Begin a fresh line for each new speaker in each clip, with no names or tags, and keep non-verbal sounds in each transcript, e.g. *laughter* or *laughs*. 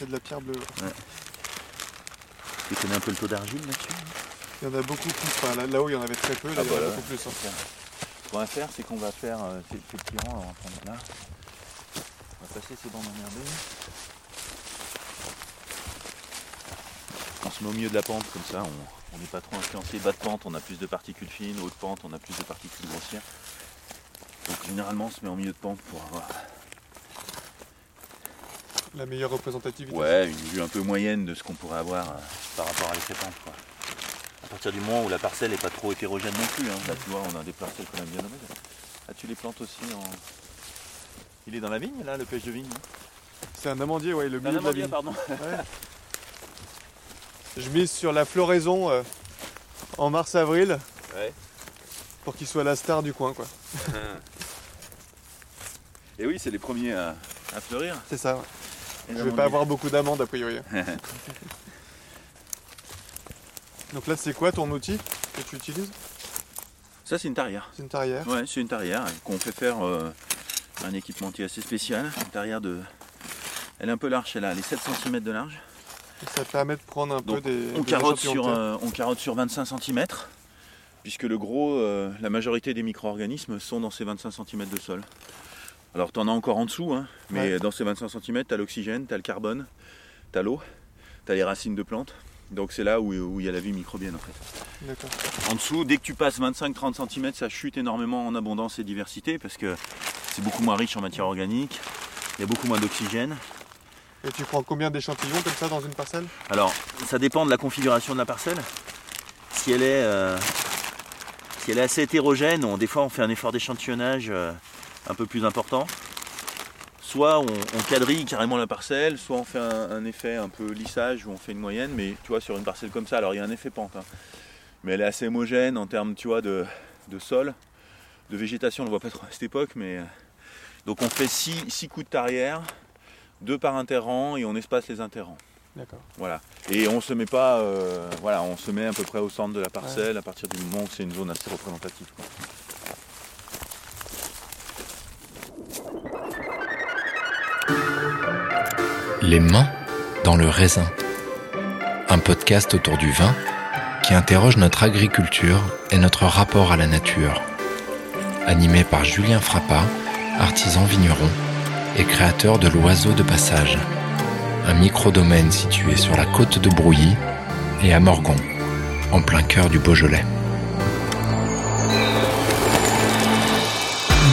c'est de la pierre bleue.
Tu connais un peu le taux d'argile là-dessus
Il y en a beaucoup plus. Enfin, là- là-haut, il y en avait très peu. Là,
Ah
il y en a
là.
beaucoup plus. hein.
Ce qu'on va faire, c'est qu'on va faire euh, ces, ces petits rangs. Alors, attends, là. On va passer ces bandes emmerdées. On se met au milieu de la pente, comme ça, on on n'est pas trop influencé. Bas de pente, on a plus de particules fines. Haute pente, on a plus de particules grossières. Donc généralement, on se met en milieu de pente pour avoir
La meilleure représentativité.
ouais, une vue un peu moyenne de ce qu'on pourrait avoir euh, par rapport à l'effet pente. Quoi. À partir du moment où la parcelle n'est pas trop hétérogène non plus. hein. Là, tu vois, on a des parcelles quand même bien nommées. Ah, tu les plantes aussi en. Il est dans la vigne, là, le pêche de vigne non
C'est un amandier, ouais, le
Un
milieu de la vigne.
pardon.
Ouais. Je mise sur la floraison euh, en mars-avril
Ouais.
pour qu'il soit la star du coin, quoi. *laughs*
Et oui, c'est les premiers à, à fleurir.
C'est ça. ouais. Je vais pas avoir beaucoup d'amandes a priori. *laughs* Donc là, c'est quoi ton outil que tu utilises?
Ça, c'est une tarière.
C'est une tarière.
Ouais, c'est une tarière qu'on fait faire euh, un équipementier assez spécial. Une tarière de. Elle est un peu large, elle a les 7 cm de large.
Et ça permet de prendre un peu des.
On
des
carotte, sur, euh, on carotte sur 25 cm, puisque le gros, euh, la majorité des micro-organismes sont dans ces 25 cm de sol. Alors tu en as encore en dessous, hein, mais
Ouais.
dans ces 25 cm, tu as l'oxygène, tu as le carbone, tu as l'eau, tu as les racines de plantes. Donc c'est là où où il y a la vie microbienne en fait.
D'accord.
En dessous, dès que tu passes 25-30 cm, ça chute énormément en abondance et diversité, parce que c'est beaucoup moins riche en matière organique, il y a beaucoup moins d'oxygène.
Et tu prends combien d'échantillons comme ça dans une parcelle?
Alors, ça dépend de la configuration de la parcelle. Si elle est, euh, si elle est assez hétérogène, on- des fois on fait un effort d'échantillonnage euh, un peu plus important. Soit on, on quadrille carrément la parcelle, soit on fait un, un effet un peu lissage où on fait une moyenne, mais tu vois sur une parcelle comme ça, alors il y a un effet pente, hein. mais elle est assez homogène en termes tu vois, de, de sol, de végétation, on ne le voit pas trop à cette époque, mais euh, donc on fait 6 coups de tarière, deux par interrang et on espace les interrangs.
D'accord.
Voilà. Et on se met pas, euh, voilà, on se met à peu près au centre de la parcelle à partir du moment où c'est une zone assez représentative. quoi.
Les mains dans le raisin. Un podcast autour du vin qui interroge notre agriculture et notre rapport à la nature. Animé par Julien Frappa, artisan vigneron et créateur de l'Oiseau de Passage. Un micro-domaine situé sur la côte de Brouilly et à Morgon, en plein cœur du Beaujolais.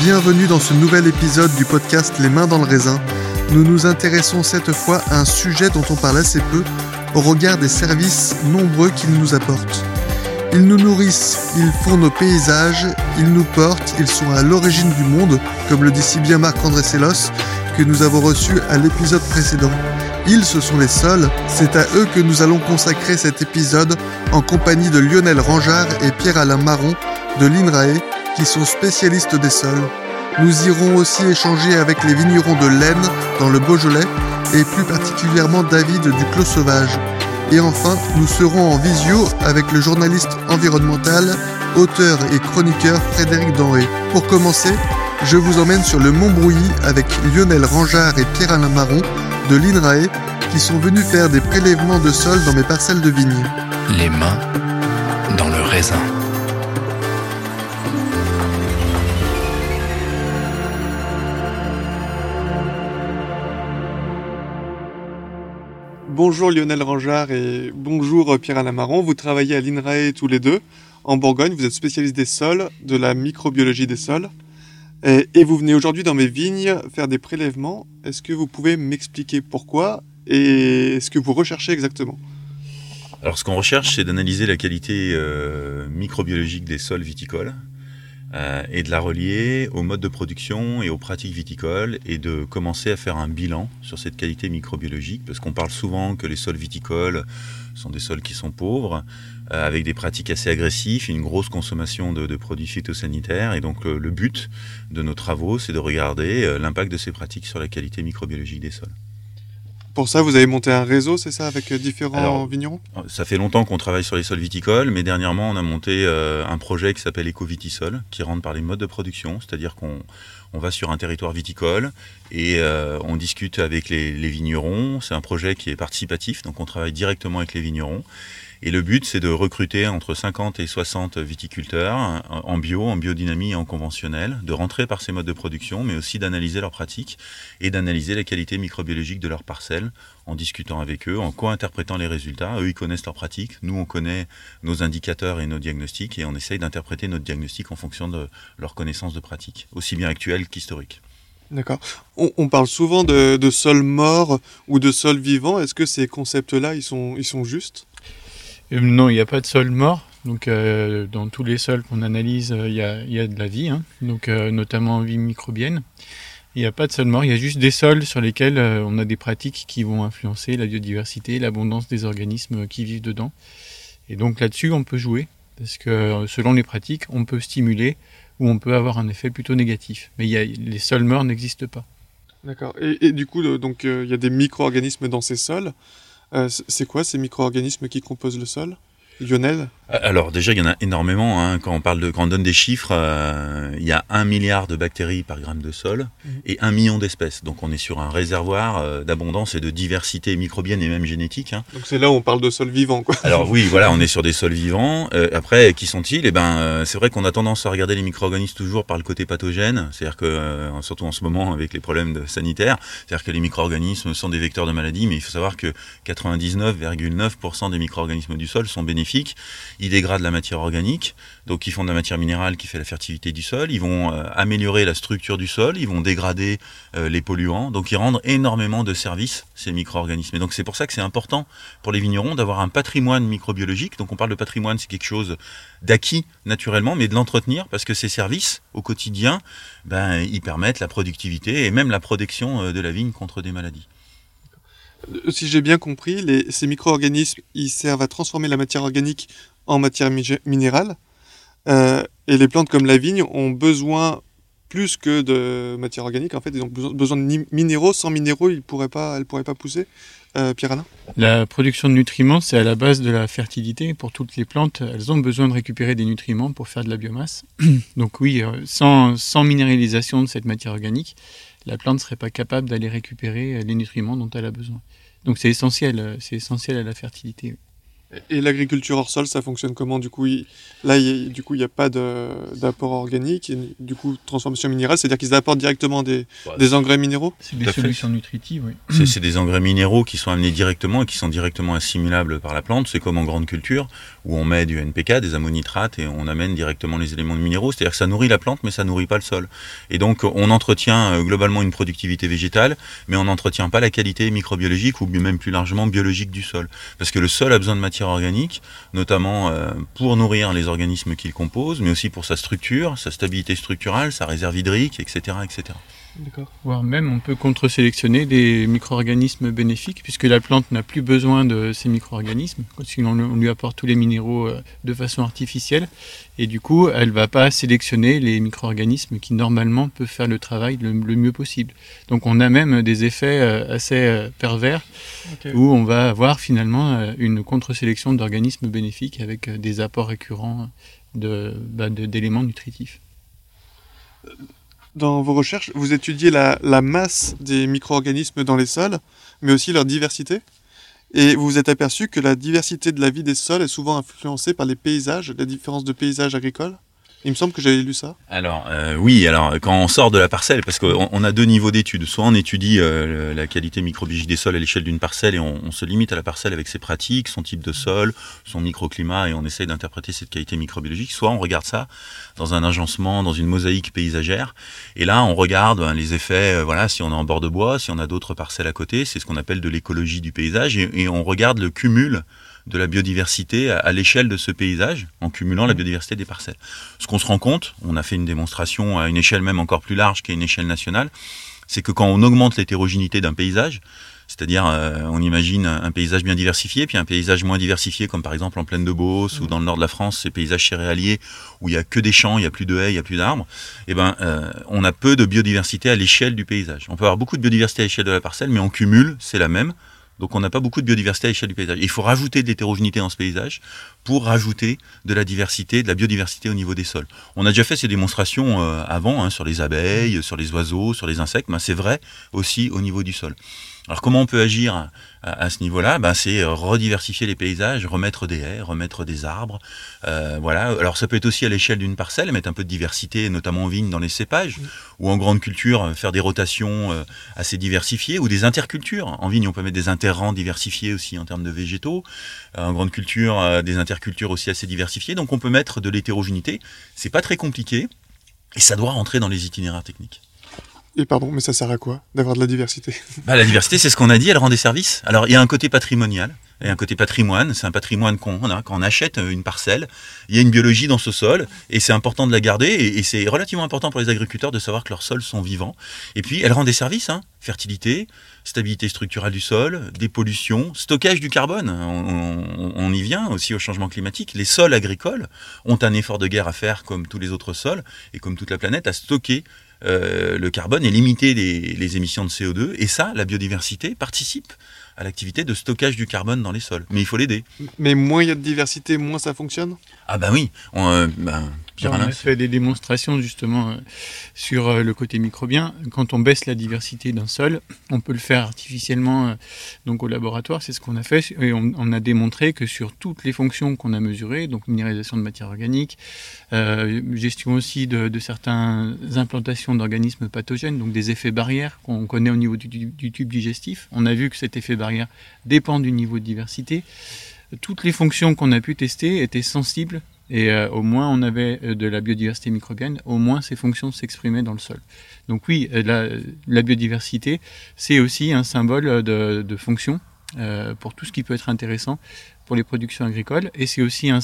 Bienvenue dans ce nouvel épisode du podcast Les mains dans le raisin. Nous nous intéressons cette fois à un sujet dont on parle assez peu au regard des services nombreux qu'ils nous apportent. Ils nous nourrissent, ils font nos paysages, ils nous portent, ils sont à l'origine du monde, comme le dit si bien Marc-André Sellos, que nous avons reçu à l'épisode précédent. Ils, ce sont les sols, c'est à eux que nous allons consacrer cet épisode en compagnie de Lionel Rangeard et Pierre-Alain Marron de l'INRAE, qui sont spécialistes des sols. Nous irons aussi échanger avec les vignerons de l'Aisne dans le Beaujolais et plus particulièrement David du Clos Sauvage. Et enfin, nous serons en visio avec le journaliste environnemental, auteur et chroniqueur Frédéric Denré. Pour commencer, je vous emmène sur le Mont Brouilly avec Lionel Rangeard et Pierre-Alain Marron de l'INRAE qui sont venus faire des prélèvements de sol dans mes parcelles de vignes.
Les mains dans le raisin.
Bonjour Lionel Rangeard et bonjour Pierre Alain Marron. Vous travaillez à l'INRAE tous les deux en Bourgogne. Vous êtes spécialiste des sols, de la microbiologie des sols. Et, et vous venez aujourd'hui dans mes vignes faire des prélèvements. Est-ce que vous pouvez m'expliquer pourquoi et ce que vous recherchez exactement?
Alors ce qu'on recherche, c'est d'analyser la qualité euh, microbiologique des sols viticoles euh, et de la relier au mode de production et aux pratiques viticoles et de commencer à faire un bilan sur cette qualité microbiologique parce qu'on parle souvent que les sols viticoles sont des sols qui sont pauvres euh, avec des pratiques assez agressives, une grosse consommation de, produits phytosanitaires et donc le, le but de nos travaux, c'est de regarder euh, l'impact de ces pratiques sur la qualité microbiologique des sols.
Pour ça, vous avez monté un réseau, c'est ça, avec euh, différents
Alors,
vignerons?
Ça fait longtemps qu'on travaille sur les sols viticoles, mais dernièrement on a monté euh, un projet qui s'appelle Ecovitisol, qui rentre par les modes de production, c'est-à-dire qu'on On va sur un territoire viticole et on discute avec les, les vignerons. C'est un projet qui est participatif, donc on travaille directement avec les vignerons. Et le but, c'est de recruter entre 50 et 60 viticulteurs en bio, en biodynamie et en conventionnel, de rentrer par ces modes de production, mais aussi d'analyser leurs pratiques et d'analyser la qualité microbiologique de leurs parcelles en discutant avec eux, en co-interprétant les résultats. Eux, ils connaissent leurs pratiques, nous, on connaît nos indicateurs et nos diagnostics, et on essaye d'interpréter notre diagnostic en fonction de leur connaissance de pratiques, aussi bien actuelles qu'historiques.
D'accord. On, parle souvent de, de sol mort ou de sol vivant. Est-ce que ces concepts-là, ils sont, ils sont justes?
Non, il n'y a pas de sol mort. Donc, euh, dans tous les sols qu'on analyse, euh, il y, a, de la vie, hein. donc, notamment vie microbienne. Il n'y a pas de sol mort, il y a juste des sols sur lesquels on a des pratiques qui vont influencer la biodiversité, l'abondance des organismes qui vivent dedans. Et donc là-dessus, on peut jouer, parce que selon les pratiques, on peut stimuler ou on peut avoir un effet plutôt négatif. Mais les sols morts n'existent pas.
D'accord. Et, du coup, donc il y a des micro-organismes dans ces sols. Euh, c'est quoi ces micro-organismes qui composent le sol? Lionel
alors déjà, il y en a énormément. Hein. Quand on parle de, quand on donne des chiffres, euh, il y a un milliard de bactéries par gramme de sol mhm. et un million d'espèces. Donc on est sur un réservoir euh, d'abondance et de diversité microbienne et même génétique. Hein.
Donc c'est là où on parle de sol vivant, quoi.
Alors oui, *laughs* voilà, on est sur des sols vivants. Euh, après, qui sont-ils? Eh ben, c'est vrai qu'on a tendance à regarder les micro-organismes toujours par le côté pathogène. C'est-à-dire que, surtout en ce moment avec les problèmes sanitaires, c'est-à-dire que les micro-organismes sont des vecteurs de maladies, mais il faut savoir que 99,9% des micro-organismes du sol sont bénéfiques ils dégradent la matière organique, donc ils font de la matière minérale qui fait la fertilité du sol, ils vont euh, améliorer la structure du sol, ils vont dégrader euh, les polluants, donc ils rendent énormément de services, ces micro-organismes. Et donc c'est pour ça que c'est important pour les vignerons d'avoir un patrimoine microbiologique. Donc on parle de patrimoine, c'est quelque chose d'acquis naturellement, mais de l'entretenir parce que ces services au quotidien, ben, ils permettent la productivité et même la protection euh, de la vigne contre des maladies.
Si j'ai bien compris, ces micro-organismes, servent à transformer la matière organique en matière minérale. Euh, et les plantes comme la vigne ont besoin plus que de matière organique. En fait, ils ont besoin de minéraux. Sans minéraux, elles ne pourraient pas pousser. Euh, Pierre-Alain
La production de nutriments, c'est à la base de la fertilité. Pour toutes les plantes, elles ont besoin de récupérer des nutriments pour faire de la biomasse. *clears throat* Donc oui, euh, sans minéralisation de cette matière organique, la plante ne serait pas capable d'aller récupérer les nutriments dont elle a besoin. Donc c'est essentiel, c'est essentiel à la fertilité.
Et l'agriculture hors sol, ça fonctionne comment Du coup, là, du coup, il n'y a pas d'apport organique, et, du coup, transformation minérale, c'est-à-dire qu'ils apportent directement des, des engrais minéraux?
C'est des solutions nutritives, oui.
C'est des engrais minéraux qui sont amenés directement et qui sont directement assimilables par la plante. C'est comme en grande culture, où on met du NPK, des ammonitrates, et on amène directement les éléments de minéraux. C'est-à-dire que ça nourrit la plante, mais ça nourrit pas le sol. Et donc, on entretient euh, globalement une productivité végétale, mais on n'entretient pas la qualité microbiologique ou même plus largement biologique du sol. Parce que le sol a besoin de matière organique, notamment euh, pour nourrir les organismes qu'il compose, mais aussi pour sa structure, sa stabilité structurelle, sa réserve hydrique, etc. etc.
Voire même, on peut contre-sélectionner des micro-organismes bénéfiques, puisque la plante n'a plus besoin de ces micro-organismes, sinon on lui apporte tous les minéraux euh, de façon artificielle, et du coup, elle ne va pas sélectionner les micro-organismes qui normalement peuvent faire le travail le, mieux possible. Donc on a même des effets euh, assez euh, pervers, où on va avoir finalement une contre-sélection d'organismes bénéfiques avec des apports récurrents bah, d'éléments de, nutritifs
dans vos recherches, vous étudiez la, masse des micro-organismes dans les sols, mais aussi leur diversité. Et vous vous êtes aperçu que la diversité de la vie des sols est souvent influencée par les paysages, les différences de paysages agricoles il me semble que j'avais lu ça.
Alors euh, oui, alors quand on sort de la parcelle, parce qu'on a deux niveaux d'études. Soit on étudie euh, la qualité microbiologique des sols à l'échelle d'une parcelle et on, se limite à la parcelle avec ses pratiques, son type de sol, son microclimat et on essaye d'interpréter cette qualité microbiologique. Soit on regarde ça dans un agencement, dans une mosaïque paysagère. Et là, on regarde ben, les effets, euh, voilà, si on est en bord de bois, si on a d'autres parcelles à côté, c'est ce qu'on appelle de l'écologie du paysage et on regarde le cumul de la biodiversité à, l'échelle de ce paysage, en cumulant la mmh. biodiversité des parcelles. Ce qu'on se rend compte, on a fait une démonstration à une échelle même encore plus large qu'à une échelle nationale, c'est que quand on augmente l'hétérogénéité d'un paysage, c'est-à-dire euh, on imagine un paysage bien diversifié, puis un paysage moins diversifié, comme par exemple en plaine de Beauce ou mmh. dans le nord de la France, ces paysages céréaliers où il n'y a que des champs, il n'y a plus de haies, il n'y a plus d'arbres, eh ben, euh, on a peu de biodiversité à l'échelle du paysage. On peut avoir beaucoup de biodiversité à l'échelle de la parcelle, mais on cumule, c'est la même, Donc on n'a pas beaucoup de biodiversité à l'échelle du paysage. Il faut rajouter de l'hétérogénéité dans ce paysage pour rajouter de la diversité, de la biodiversité au niveau des sols. On a déjà fait ces démonstrations euh, avant hein, sur les abeilles, sur les oiseaux, sur les insectes, mais c'est vrai aussi au niveau du sol. Alors comment on peut agir à, ce niveau-là? Ben, C'est rediversifier les paysages, remettre des haies, remettre des arbres. Euh, voilà. Alors ça peut être aussi à l'échelle d'une parcelle, mettre un peu de diversité, notamment en vigne dans les cépages, ou en grande culture, faire des rotations euh, assez diversifiées, ou des intercultures. En vigne, on peut mettre des interrants diversifiés aussi en termes de végétaux. Euh, en grande culture, des intercultures aussi assez diversifiées. Donc on peut mettre de l'hétérogénéité. C'est pas très compliqué, et ça doit rentrer dans les itinéraires techniques.
Et pardon, mais ça sert à quoi d'avoir de la diversité?
Bah, La diversité, c'est ce qu'on a dit, elle rend des services. Alors, il y a un côté patrimonial et un côté patrimoine. C'est un patrimoine qu'on a quand on achète une parcelle. Il y a une biologie dans ce sol et c'est important de la garder et, c'est relativement important pour les agriculteurs de savoir que leurs sols sont vivants. Et puis, elle rend des services, hein. fertilité, stabilité structurelle du sol, dépollution, stockage du carbone. On, on, y vient aussi au changement climatique. Les sols agricoles ont un effort de guerre à faire comme tous les autres sols et comme toute la planète à stocker euh, le carbone et limiter les, émissions de CO2. Et ça, la biodiversité participe à l'activité de stockage du carbone dans les sols. Mais il faut l'aider.
Mais moins il y a de diversité, moins ça fonctionne?
Ah ben oui. On, euh, ben,
on a fait des démonstrations justement euh, sur euh, le côté microbien. Quand on baisse la diversité d'un sol, on peut le faire artificiellement donc au laboratoire. C'est ce qu'on a fait et on, a démontré que sur toutes les fonctions qu'on a mesurées, donc minéralisation de matière organique, gestion aussi de, certaines implantations d'organismes pathogènes, donc des effets barrières qu'on connaît au niveau du, du, tube digestif. On a vu que cet effet barrière dépend du niveau de diversité. Toutes les fonctions qu'on a pu tester étaient sensibles et euh, au moins on avait euh, de la biodiversité microbienne, au moins ces fonctions s'exprimaient dans le sol. Donc oui, euh, la, biodiversité, c'est aussi un symbole de, fonction pour tout ce qui peut être intéressant pour les productions agricoles, et c'est aussi un,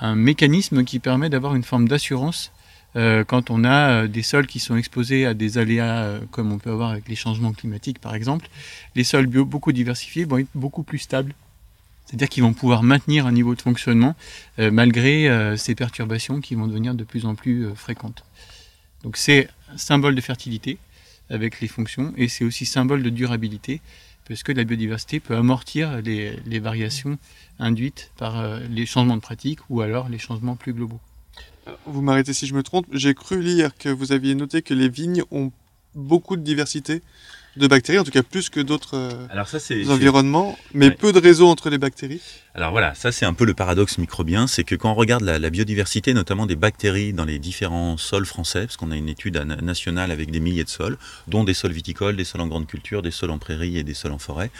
un, mécanisme qui permet d'avoir une forme d'assurance quand on a des sols qui sont exposés à des aléas comme on peut avoir avec les changements climatiques par exemple. Les sols bio, beaucoup diversifiés vont être beaucoup plus stables c'est-à-dire qu'ils vont pouvoir maintenir un niveau de fonctionnement euh, malgré euh, ces perturbations qui vont devenir de plus en plus euh, fréquentes. Donc c'est symbole de fertilité avec les fonctions et c'est aussi symbole de durabilité parce que la biodiversité peut amortir les, les variations induites par les changements de pratique ou alors les changements plus globaux.
Vous m'arrêtez si je me trompe, j'ai cru lire que vous aviez noté que les vignes ont beaucoup de diversité de bactéries, en tout cas plus que d'autres euh, environnements, mais peu de réseaux entre les bactéries.
Alors voilà, ça c'est un peu le paradoxe microbien, c'est que quand on regarde la, biodiversité, notamment des bactéries dans les différents sols français, parce qu'on a une étude nationale avec des milliers de sols, dont des sols viticoles, des sols en grande culture, des sols en prairie et des sols en forêt,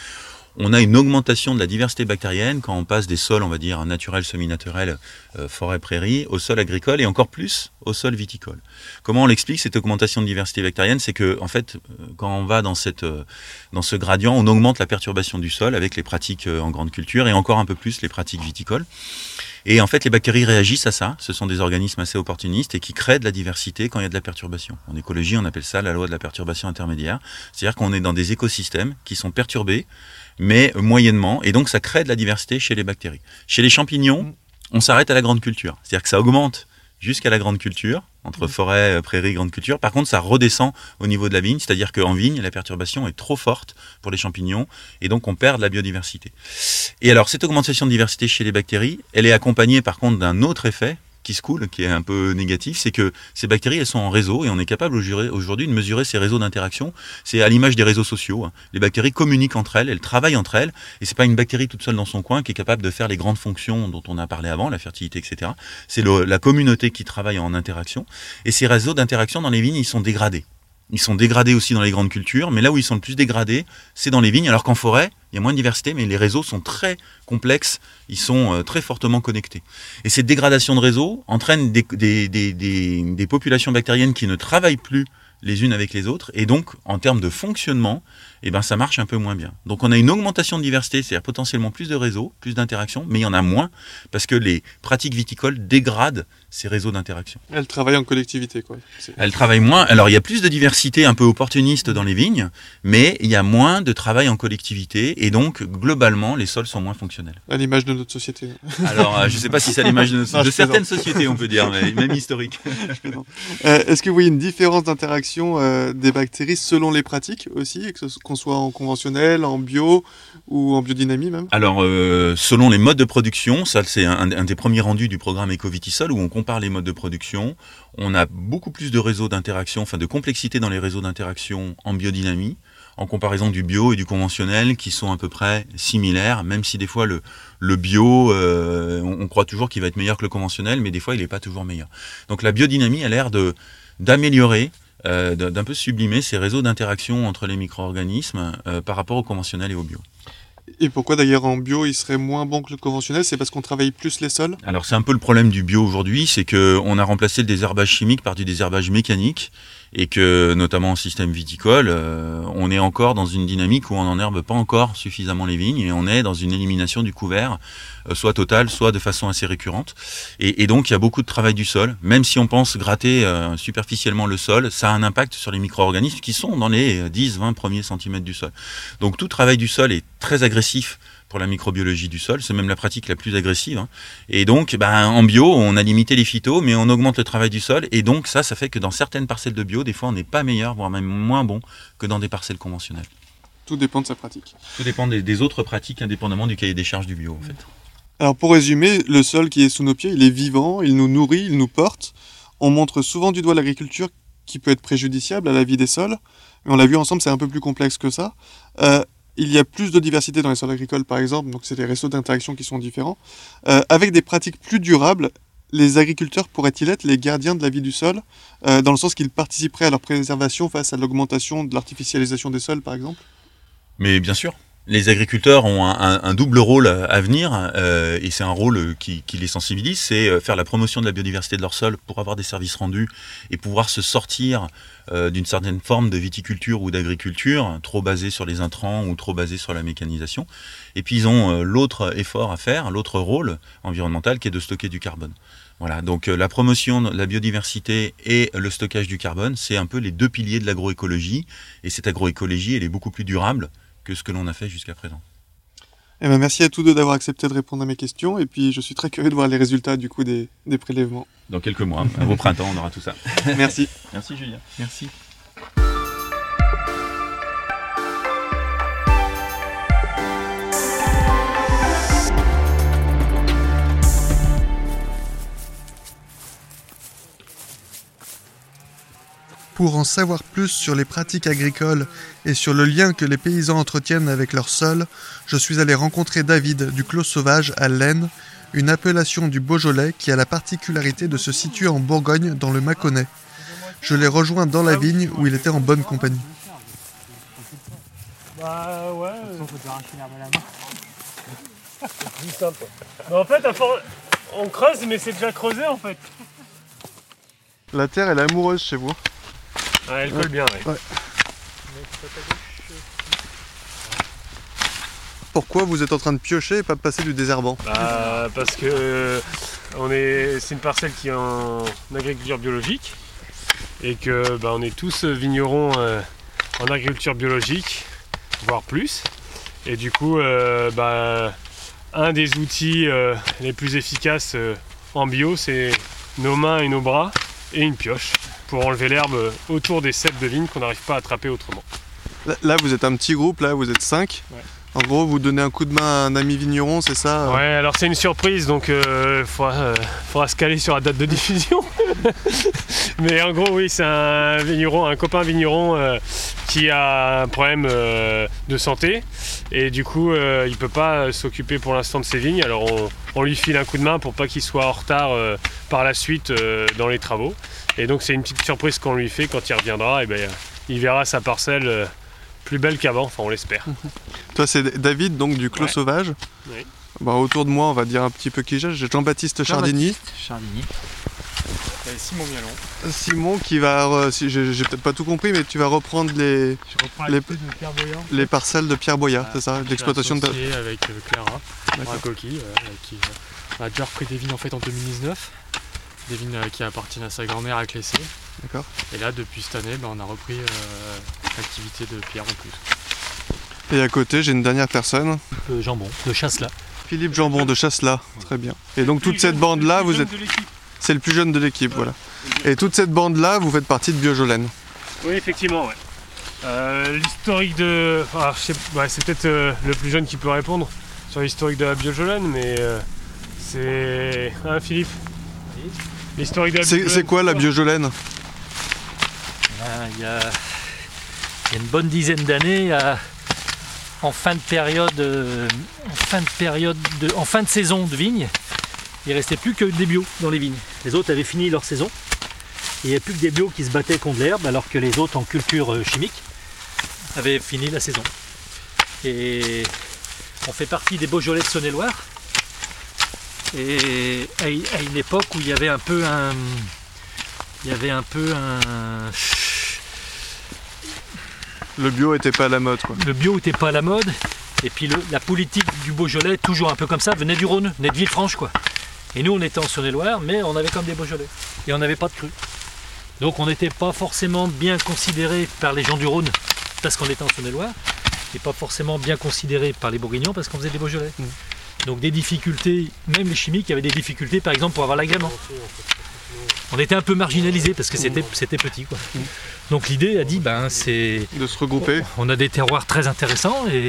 on a une augmentation de la diversité bactérienne quand on passe des sols, on va dire, naturels, semi-naturels, euh, forêt, prairie, au sol agricole et encore plus au sol viticole. Comment on l'explique cette augmentation de diversité bactérienne? C'est que, en fait, euh, quand on va dans, cette, euh, dans ce gradient, on augmente la perturbation du sol avec les pratiques en grande culture et encore un peu plus les pratiques viticoles. Et en fait, les bactéries réagissent à ça. Ce sont des organismes assez opportunistes et qui créent de la diversité quand il y a de la perturbation. En écologie, on appelle ça la loi de la perturbation intermédiaire. C'est-à-dire qu'on est dans des écosystèmes qui sont perturbés mais moyennement, et donc ça crée de la diversité chez les bactéries. Chez les champignons, on s'arrête à la grande culture, c'est-à-dire que ça augmente jusqu'à la grande culture, entre forêt, prairie, grande culture. Par contre, ça redescend au niveau de la vigne, c'est-à-dire qu'en vigne, la perturbation est trop forte pour les champignons, et donc on perd de la biodiversité. Et alors, cette augmentation de diversité chez les bactéries, elle est accompagnée par contre d'un autre effet qui se coule, qui est un peu négatif, c'est que ces bactéries, elles sont en réseau et on est capable aujourd'hui de mesurer ces réseaux d'interaction. C'est à l'image des réseaux sociaux. Hein. Les bactéries communiquent entre elles, elles travaillent entre elles, et c'est pas une bactérie toute seule dans son coin qui est capable de faire les grandes fonctions dont on a parlé avant, la fertilité, etc. C'est la communauté qui travaille en interaction. Et ces réseaux d'interaction dans les vignes, ils sont dégradés. Ils sont dégradés aussi dans les grandes cultures, mais là où ils sont le plus dégradés, c'est dans les vignes, alors qu'en forêt, il y a moins de diversité, mais les réseaux sont très complexes, ils sont euh, très fortement connectés. Et cette dégradation de réseaux entraîne des, populations bactériennes qui ne travaillent plus les unes avec les autres, et donc en termes de fonctionnement, eh ben, ça marche un peu moins bien. Donc on a une augmentation de diversité, c'est-à-dire potentiellement plus de réseaux, plus d'interactions, mais il y en a moins, parce que les pratiques viticoles dégradent ces réseaux d'interaction.
Elle travaille en collectivité, quoi.
Elle travaille moins. Alors, il y a plus de diversité un peu opportuniste dans les vignes, mais il y a moins de travail en collectivité. Et donc, globalement, les sols sont moins fonctionnels.
À l'image de notre société. *laughs*
Alors, euh, je ne sais pas si c'est à l'image de,
Non,
de certaines sociétés, on peut dire, mais même historiques. *laughs*
Euh, Est-ce que vous voyez une différence d'interaction euh, des bactéries selon les pratiques aussi, qu'on soit en conventionnel, en bio ou en biodynamie même?
Alors, euh, selon les modes de production, ça c'est un, un des premiers rendus du programme Ecovitisol où on compare les modes de production. On a beaucoup plus de réseaux d'interaction, enfin de complexité dans les réseaux d'interaction en biodynamie, en comparaison du bio et du conventionnel qui sont à peu près similaires, même si des fois le, le bio, euh, on, croit toujours qu'il va être meilleur que le conventionnel, mais des fois il n'est pas toujours meilleur. Donc la biodynamie a l'air d'améliorer euh, d'un peu sublimer ces réseaux d'interaction entre les micro-organismes euh, par rapport au conventionnel et au bio.
Et pourquoi d'ailleurs en bio il serait moins bon que le conventionnel? C'est parce qu'on travaille plus les sols?
Alors c'est un peu le problème du bio aujourd'hui, c'est que on a remplacé le désherbage chimique par du désherbage mécanique et que notamment en système viticole, euh, on est encore dans une dynamique où on n'enherbe pas encore suffisamment les vignes et on est dans une élimination du couvert, euh, soit totale, soit de façon assez récurrente. Et, donc il y a beaucoup de travail du sol, même si on pense gratter euh, superficiellement le sol, ça a un impact sur les micro-organismes qui sont dans les 10-20 premiers centimètres du sol. Donc tout travail du sol est très agressif pour la microbiologie du sol, c'est même la pratique la plus agressive. hein. Et donc, ben, en bio, on a limité les phytos, mais on augmente le travail du sol. Et donc, ça, ça fait que dans certaines parcelles de bio, des fois, on n'est pas meilleur, voire même moins bon que dans des parcelles conventionnelles.
Tout dépend de sa pratique.
Tout dépend des, des autres pratiques, indépendamment du cahier des charges du bio, en fait.
Alors pour résumer, le sol qui est sous nos pieds, il est vivant, il nous nourrit, il nous porte. On montre souvent du doigt l'agriculture qui peut être préjudiciable à la vie des sols, mais on l'a vu ensemble, c'est un peu plus complexe que ça. Euh, il y a plus de diversité dans les sols agricoles, par exemple, donc c'est des réseaux d'interaction qui sont différents. Euh, avec des pratiques plus durables, les agriculteurs pourraient-ils être les gardiens de la vie du sol, euh, dans le sens qu'ils participeraient à leur préservation face à l'augmentation de l'artificialisation des sols, par exemple?
Mais bien sûr, les agriculteurs ont un, double rôle à venir, euh, et c'est un rôle qui, qui les sensibilise, c'est euh, faire la promotion de la biodiversité de leur sol pour avoir des services rendus et pouvoir se sortir euh, d'une certaine forme de viticulture ou d'agriculture, trop basée sur les intrants ou trop basée sur la mécanisation. Et puis ils ont euh, l'autre effort à faire, l'autre rôle environnemental qui est de stocker du carbone. Voilà, donc euh, la promotion de la biodiversité et le stockage du carbone, c'est un peu les deux piliers de l'agroécologie, et cette agroécologie, elle est beaucoup plus durable que ce que l'on a fait jusqu'à présent.
Eh ben, merci à tous deux d'avoir accepté de répondre à mes questions, et puis je suis très curieux de voir les résultats du coup des, des prélèvements.
Dans quelques mois, au printemps, on aura tout ça. *laughs*
Merci.
Merci Julien.
Merci.
Pour en savoir plus sur les pratiques agricoles et sur le lien que les paysans entretiennent avec leur sol, je suis allé rencontrer David du Clos Sauvage à l'Aisne, une appellation du Beaujolais qui a la particularité de se situer en Bourgogne dans le Mâconnais. Je l'ai rejoint dans la vigne où il était en bonne compagnie.
Bah ouais. en fait, on creuse, mais c'est déjà creusé en fait.
La terre, elle est amoureuse chez vous?
Ah, elle colle bien, ouais.
Pourquoi vous êtes en train de piocher et pas de passer du désherbant
Bah, parce que on est, c'est une parcelle qui est en agriculture biologique et que bah, on est tous vignerons euh, en agriculture biologique, voire plus. Et du coup, euh, bah, un des outils euh, les plus efficaces en bio, c'est nos mains et nos bras et une pioche pour enlever l'herbe autour des ceps de vigne qu'on n'arrive pas à attraper autrement.
Là, vous êtes un petit groupe, là, vous êtes 5.
Ouais.
En gros, vous donnez un coup de main à un ami vigneron, c'est ça
Ouais, alors c'est une surprise, donc il faudra, euh, faudra se caler sur la date de diffusion. *laughs* Mais en gros, oui, c'est un vigneron, un copain vigneron euh, qui a un problème euh, de santé et du coup, euh, il peut pas s'occuper pour l'instant de ses vignes. Alors on, on lui file un coup de main pour pas qu'il soit en retard euh, par la suite euh, dans les travaux. Et donc c'est une petite surprise qu'on lui fait quand il reviendra. Et ben, il verra sa parcelle euh, plus belle qu'avant, enfin on l'espère. *laughs*
Toi, c'est David, donc du Clos
Ouais.
Sauvage.
Oui.
Bah, autour de moi, on va dire un petit peu qui j'ai. J'ai Jean-Baptiste Chardini.
Chardini. Simon Mialon.
Simon qui va. si j'ai peut-être pas tout compris, mais tu vas reprendre les, Les-
de Pierre Boyard?
les parcelles de Pierre Boyard, c'est ça L'exploitation de.
avec euh, Clara. Coquille, qui euh, a déjà repris des vignes en fait en 2019.
des vignes euh, qui appartiennent à sa grand-mère à Clessé.
D'accord.
Et là, depuis cette année, ben, on a repris euh, l'activité de Pierre en plus.
Et à côté, j'ai une dernière personne,
jambon, de chasse-là.
Philippe Jambon de Chasselas. Très bien. Et donc toute cette bande-là, vous êtes... C'est le plus jeune de l'équipe, voilà. Et toute cette bande-là, vous faites partie de Biojolène.
Oui, effectivement, ouais. Euh, l'historique de. ah, ouais, c'est peut-être euh, le plus jeune qui peut répondre sur l'historique de la biojolène, mais euh, c'est. Hein, Philippe? L'historique de la
C'est
biojolène.
c'est quoi la Biojolène
Ah, Il y, a, il y a une bonne dizaine d'années, à- en fin de période, euh, en fin de période, de- en fin de saison de vigne, il restait plus que des bio dans les vignes. Les autres avaient fini leur saison. Et il n'y avait plus que des bio qui se battaient contre l'herbe, alors que les autres en culture euh, chimique avaient fini la saison. Et on fait partie des Beaujolais de Saône-et-Loire. Et à une époque où il y avait un peu un, il y avait un peu un
Le bio était pas à la mode, quoi.
le bio n'était pas à la mode. Et puis le- la politique du Beaujolais, toujours un peu comme ça, venait du Rhône, venait de Villefranche quoi. Et nous on était en Saône-et-Loire, mais on avait comme des Beaujolais. Et on n'avait pas de cru. Donc on n'était pas forcément bien considéré par les gens du Rhône parce qu'on était en Saône-et-Loire. Et pas forcément bien considéré par les Bourguignons parce qu'on faisait des Beaujolais. Donc des difficultés, même les chimiques avaient des difficultés par exemple pour avoir l'agrément. On était un peu marginalisé parce que c'était c'était petit quoi. Donc l'idée a dit ben c'est
De se regrouper.
on a des terroirs très intéressants et,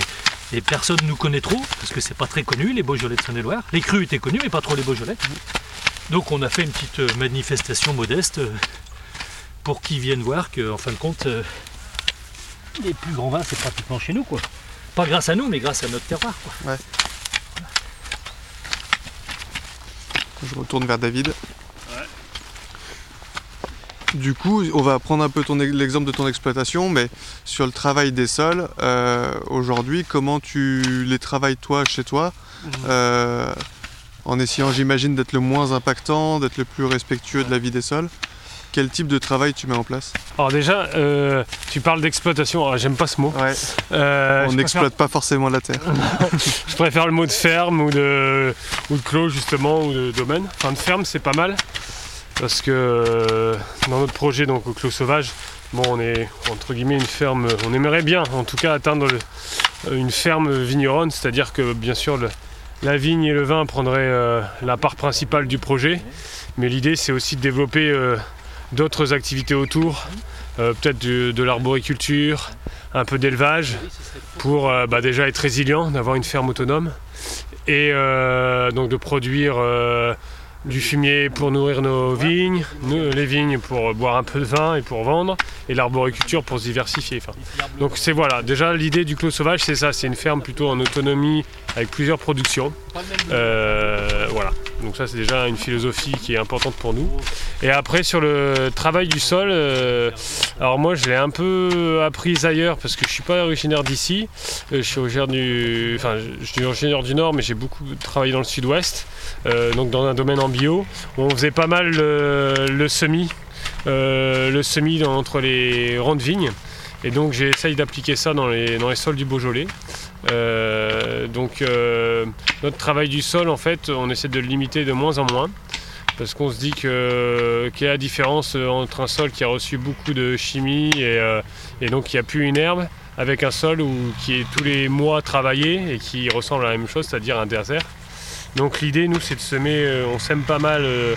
et personne ne nous connaît trop, parce que c'est pas très connu, les Beaujolais de Saône-et-Loire. Les crus étaient connus, mais pas trop les Beaujolais. Donc on a fait une petite euh, manifestation modeste euh, pour qu'ils viennent voir que, en fin de compte, euh, les plus grands vins, c'est pratiquement chez nous, quoi. Pas grâce à nous, mais grâce à notre terroir, quoi.
Je retourne vers David. Du coup, on va prendre un peu l'exemple de ton exploitation, mais sur le travail des sols, euh, aujourd'hui, comment tu les travailles toi chez toi euh, En essayant, j'imagine, d'être le moins impactant, d'être le plus respectueux de la vie des sols? Quel type de travail tu mets en place?
Alors, déjà, euh, tu parles d'exploitation. Alors, J'aime pas ce mot.
Ouais,
Euh,
on n'exploite pas forcément la terre. *laughs*
Je préfère le mot de ferme ou de, ou de clos, justement, ou de domaine. Enfin, de ferme, c'est pas mal. Parce que euh, dans notre projet, donc au Clos Sauvage, bon, on est entre guillemets une ferme. On aimerait bien, en tout cas, atteindre euh, une ferme vigneronne, c'est-à-dire que bien sûr, la vigne et le vin prendraient euh, la part principale du projet. Mais l'idée, c'est aussi de développer d'autres activités autour, peut-être de, l'arboriculture, un peu d'élevage, pour bah, déjà être résilient, d'avoir une ferme autonome, et donc de produire du fumier pour nourrir nos vignes, nous, les vignes pour boire un peu de vin et pour vendre, et l'arboriculture pour se diversifier. Enfin, donc c'est voilà, déjà l'idée du Clos Sauvage, c'est ça, c'est une ferme plutôt en autonomie avec plusieurs productions. Euh, voilà, donc ça c'est déjà une philosophie qui est importante pour nous. Et après sur le travail du sol, euh, alors moi je l'ai un peu appris ailleurs parce que je suis pas originaire d'ici. Euh, je suis originaire du, enfin je suis originaire du Nord, mais j'ai beaucoup travaillé dans le Sud-Ouest, euh, donc dans un domaine en On faisait pas mal le, le semis, euh, le semis entre les rangs de vignes. Et donc j'essaye d'appliquer ça dans les, sols du Beaujolais. Euh, donc euh, notre travail du sol, en fait, on essaie de le limiter de moins en moins. Parce qu'on se dit que quelle est la différence entre un sol qui a reçu beaucoup de chimie et, euh, donc qui a plus une herbe, avec un sol qui est tous les mois travaillé et qui ressemble à la même chose, c'est-à-dire un désert. Donc l'idée, nous, c'est de semer, euh, on sème pas mal euh,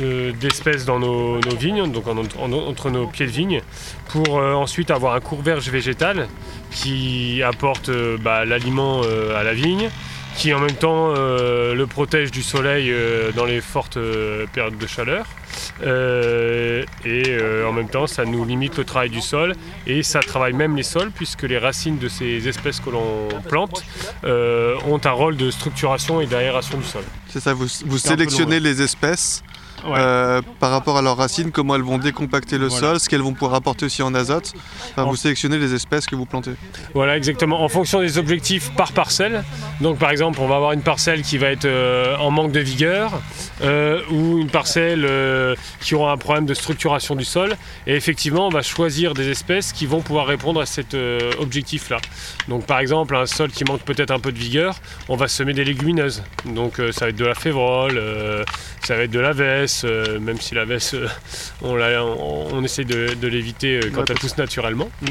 euh, d'espèces dans nos, vignes, donc en- en- entre nos pieds de vigne, pour ensuite avoir un courberge végétal qui apporte bah, l'aliment à la vigne, qui en même temps le protège du soleil dans les fortes périodes de chaleur. Euh, et euh, en même temps, ça nous limite le travail du sol et ça travaille même les sols puisque les racines de ces espèces que l'on plante euh, ont un rôle de structuration et d'aération du sol.
C'est ça, vous, sélectionnez les espèces
Ouais.
euh, par rapport à leurs racines, comment elles vont décompacter le
Voilà.
sol, ce qu'elles vont pouvoir apporter aussi en azote. Enfin,
En-
vous sélectionnez les espèces que vous plantez.
Voilà, exactement. En fonction des objectifs par parcelle. Donc, par exemple, on va avoir une parcelle qui va être euh, en manque de vigueur euh, ou une parcelle qui aura un problème de structuration du sol. Et effectivement, on va choisir des espèces qui vont pouvoir répondre à cet objectif-là. Donc, par exemple, un sol qui manque peut-être un peu de vigueur, on va semer des légumineuses. Donc, ça va être de la févrole, ça va être de la veste, veste, euh, même si la veste, euh, on, la- on- on essaie de, de l'éviter euh, quand
Ouais,
elle pousse naturellement. *laughs*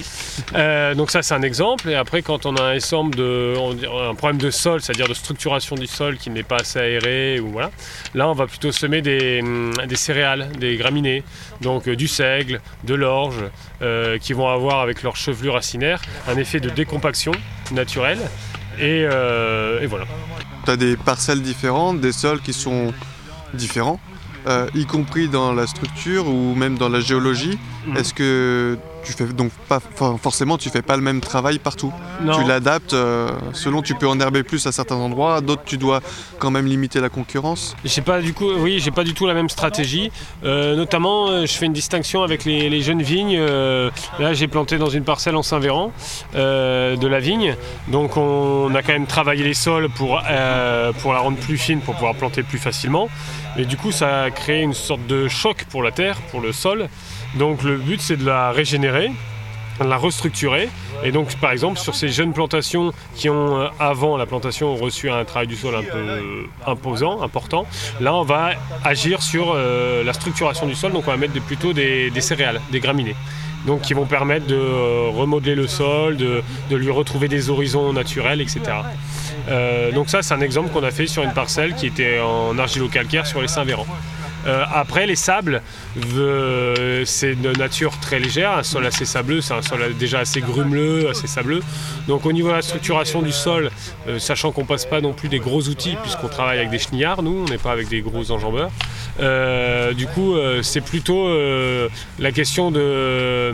Euh, donc ça c'est un exemple. Et après quand on a un ensemble de, on dirait un problème de sol, c'est-à-dire de structuration du sol qui n'est pas assez aéré ou voilà, là on va plutôt semer des, hum, des céréales, des graminées, donc euh, du seigle, de l'orge, euh, qui vont avoir avec leur chevelure racinaire un effet de décompaction naturelle. Et, euh, et voilà.
Tu as des parcelles différentes, des sols qui sont différents, y compris dans la structure ou même dans la géologie.
Mhm.
Est-ce que tu fais donc pas for- forcément tu fais pas le même travail partout
Non.
Tu l'adaptes euh, selon tu peux enherber plus à certains endroits, à d'autres tu dois quand même limiter la concurrence.
J'ai pas du coup, oui, j'ai pas du tout la même stratégie. Euh, notamment, euh, je fais une distinction avec les, les jeunes vignes. Euh, là, j'ai planté dans une parcelle en Saint-Véran euh, de la vigne. Donc, on a quand même travaillé les sols pour, euh, pour la rendre plus fine, pour pouvoir planter plus facilement. Et du coup, ça a créé une sorte de choc pour la terre, pour le sol. Donc, le but, c'est de la régénérer de la restructurer. Et donc, par exemple, sur ces jeunes plantations qui ont, euh, avant la plantation, reçu un travail du sol un peu imposant, important, là, on va agir sur euh, la structuration du sol. Donc, on va mettre plutôt des, des céréales, des graminées. Donc, qui vont permettre de euh, remodeler le sol, de, lui retrouver des horizons naturels, etc. Donc, ça, c'est un exemple qu'on a fait sur une parcelle qui était en argilo-calcaire sur les Saint-Véran. Euh, après, les sables, euh, c'est de nature très légère, un sol assez sableux, c'est un sol déjà assez grumeleux, assez sableux. Donc au niveau de la structuration du sol, euh, sachant qu'on passe pas non plus des gros outils, puisqu'on travaille avec des chenillards, nous, on n'est pas avec des gros enjambeurs, du coup, c'est plutôt la question de,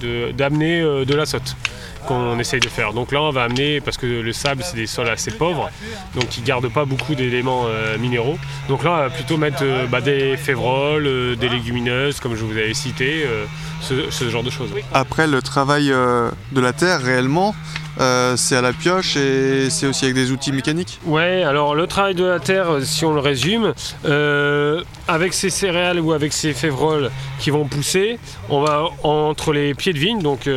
de- d'amener de l'azote qu'on essaye de faire. Donc là, on va amener, parce que le sable, c'est des sols assez pauvres, donc qui gardent pas beaucoup d'éléments euh, minéraux. Donc là, on va plutôt mettre euh, bah, des févroles, euh, des légumineuses, comme je vous avais cité, ce, genre de choses.
Après le travail de la terre réellement, euh, c'est à la pioche et c'est aussi avec des outils mécaniques.
Ouais, alors le travail de la terre, euh, si on le résume, euh, avec ces céréales ou avec ces févroles qui vont pousser, on va entre les pieds de vigne, donc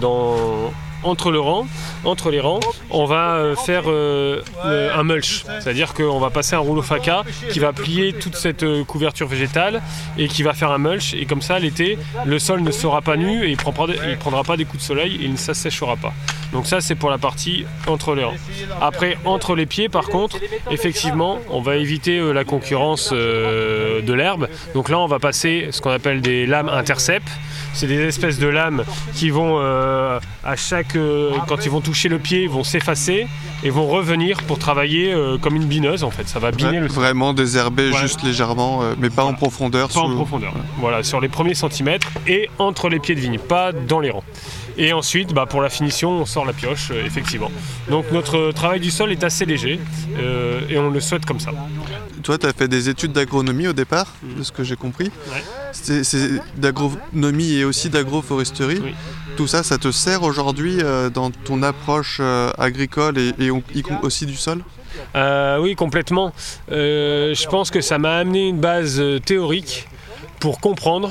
dans, entre les rangs, on va euh, faire euh, le- un mulch, c'est-à-dire qu'on va passer un rouleau faca qui va plier toute cette euh, couverture végétale et qui va faire un mulch et comme ça l'été le sol ne sera pas nu et il prendra, prendra pas des coups de soleil et il ne s'assèchera pas. Donc ça c'est pour la partie entre les rangs. Après entre les pieds par contre, effectivement on va éviter euh, la concurrence euh, de l'herbe. Donc là on va passer ce qu'on appelle des lames intercept. C'est des espèces de lames qui vont euh, à chaque quand ils vont toucher le pied vont s'effacer et vont revenir pour travailler euh, comme une bineuse en fait. Ça va biner le sol.
vraiment désherber
Ouais.
juste légèrement, euh, mais pas en profondeur.
Pas en profondeur. Voilà, sur les premiers centimètres et entre les pieds de vigne, pas dans les rangs. Et ensuite, bah, pour la finition, on sort la pioche, euh, effectivement. Donc notre travail du sol est assez léger et on le souhaite comme ça.
Toi, tu as fait des études d'agronomie au départ, de ce que j'ai compris.
Ouais.
C'est d'agronomie et aussi d'agroforesterie.
Oui.
Tout ça, ça te sert aujourd'hui euh, dans ton approche euh, agricole et, aussi du sol?
Euh, oui, complètement. Je pense que ça m'a amené une base théorique pour comprendre,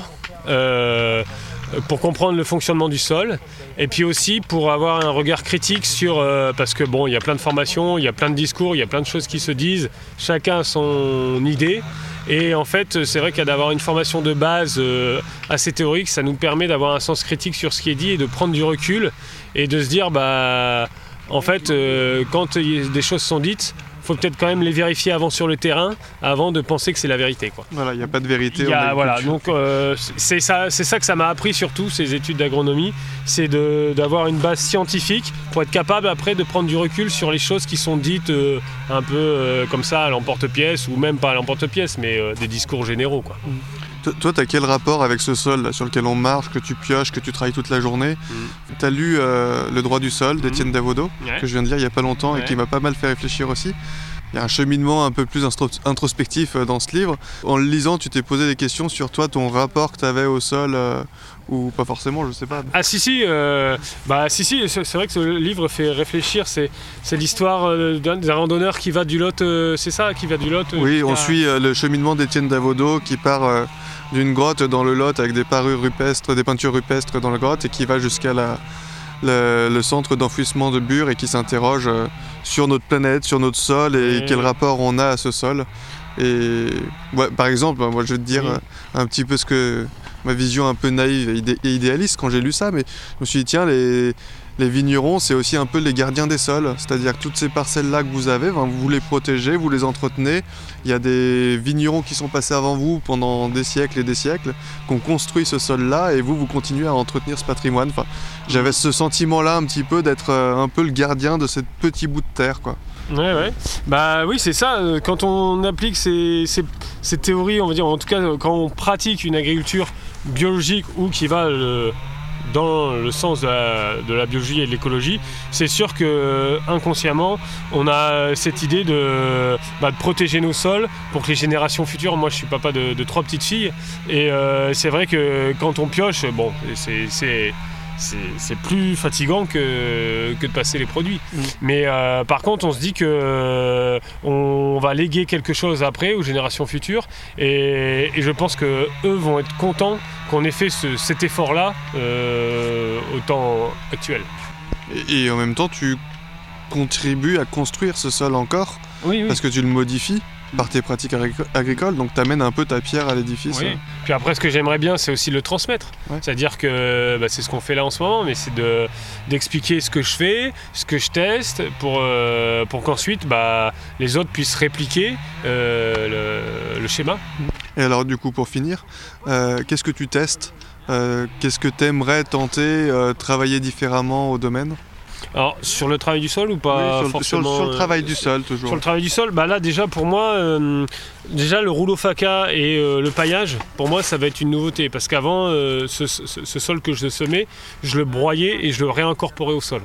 pour comprendre le fonctionnement du sol, et puis aussi pour avoir un regard critique sur, euh, parce que bon, il y a plein de formations, il y a plein de discours, il y a plein de choses qui se disent, chacun a son idée. Et en fait, c'est vrai a d'avoir une formation de base euh, assez théorique, ça nous permet d'avoir un sens critique sur ce qui est dit et de prendre du recul et de se dire, bah, en fait, euh, quand des choses sont dites, faut peut-être quand même les vérifier avant sur le terrain, avant de penser que c'est la vérité. Quoi.
Voilà, il n'y a pas de vérité.
A- voilà, donc euh, c'est ça, c'est ça que ça m'a appris surtout ces études d'agronomie, c'est d'avoir une base scientifique pour être capable après de prendre du recul sur les choses qui sont dites euh, un peu euh, comme ça à l'emporte-pièce ou même pas à l'emporte-pièce, mais des discours généraux. Quoi.
To- Toi, tu as quel rapport avec ce sol là, sur lequel on marche, que tu pioches, que tu travailles toute la journée Tu as lu euh, Le droit du sol d'Étienne Davodo,
Mm. Ouais.
que je viens de lire il n'y a pas longtemps et qui m'a pas mal fait réfléchir aussi. Il y a un cheminement un peu plus introspectif euh, dans ce livre. En le lisant, tu t'es posé des questions sur toi, ton rapport que tu avais au sol, euh, ou pas forcément, je sais pas.
Ah si si, euh, bah si si, c'est vrai que ce livre fait réfléchir. C'est c'est l'histoire euh, d'un randonneur qui va du Lot, c'est ça, qui va du Lot.
Oui, on suit le cheminement d'Étienne Davodo qui part d'une grotte dans le Lot avec des parures rupestres, des peintures rupestres dans la grotte et qui va jusqu'à la- le, le centre d'enfouissement de Bure et qui s'interroge euh, sur notre planète, sur notre sol et quel rapport on a à ce sol. Et ouais, par exemple, moi je vais te dire euh, un petit peu ce que ma vision un peu naïve et idéaliste quand j'ai lu ça, mais je me suis dit tiens les, les vignerons c'est aussi un peu les gardiens des sols, c'est-à-dire que toutes ces parcelles là que vous avez, vous les protégez, vous les entretenez. Il y a des vignerons qui sont passés avant vous pendant des siècles et des siècles, qui ont construit ce sol là, et vous vous continuez à entretenir ce patrimoine. J'avais ce sentiment là un petit peu d'être euh, un peu le gardien de ce petit bout de terre quoi.
Bah oui, c'est ça. euh, Quand on applique ces, ces- théories, on va dire, en tout cas, euh, quand on pratique une agriculture biologique ou qui va euh, dans le sens de la, biologie et de l'écologie, c'est sûr que euh, inconsciemment, on a cette idée de, bah, de protéger nos sols pour que les générations futures. Moi, je suis papa de, de trois petites filles, et euh, c'est vrai que quand on pioche, bon, c'est c'est- plus fatigant que, que de passer les produits. Mais euh, par contre, on se dit que euh, on va léguer quelque chose après aux générations futures, et, et je pense que eux vont être contents qu'on ait fait ce- cet effort-là euh, au temps actuel.
Et, et en même temps, tu contribues à construire ce sol encore
Oui, oui.
parce que tu le modifies par tes pratiques agrico- agricoles, donc tu amènes un peu ta pierre à l'édifice.
Oui. Puis après, ce que j'aimerais bien, c'est aussi le transmettre.
Ouais.
C'est-à-dire que bah, c'est ce qu'on fait là en ce moment, mais c'est de, d'expliquer ce que je fais, ce que je teste, pour, euh, pour qu'ensuite bah, les autres puissent répliquer euh, le, le schéma.
Et alors, du coup, pour finir, euh, qu'est-ce que tu testes? Euh, Qu'est-ce que tu aimerais tenter, euh, travailler différemment au domaine?
Alors, sur le travail du sol ou pas
Oui, sur, le- sur le-
forcément,
sur le
euh,
travail du sol, toujours.
Sur le travail du sol, bah là déjà pour moi, euh, déjà le rouleau faca et euh, le paillage, pour moi ça va être une nouveauté parce qu'avant euh, ce, ce- ce sol que je semais, je le broyais et je le réincorporais au sol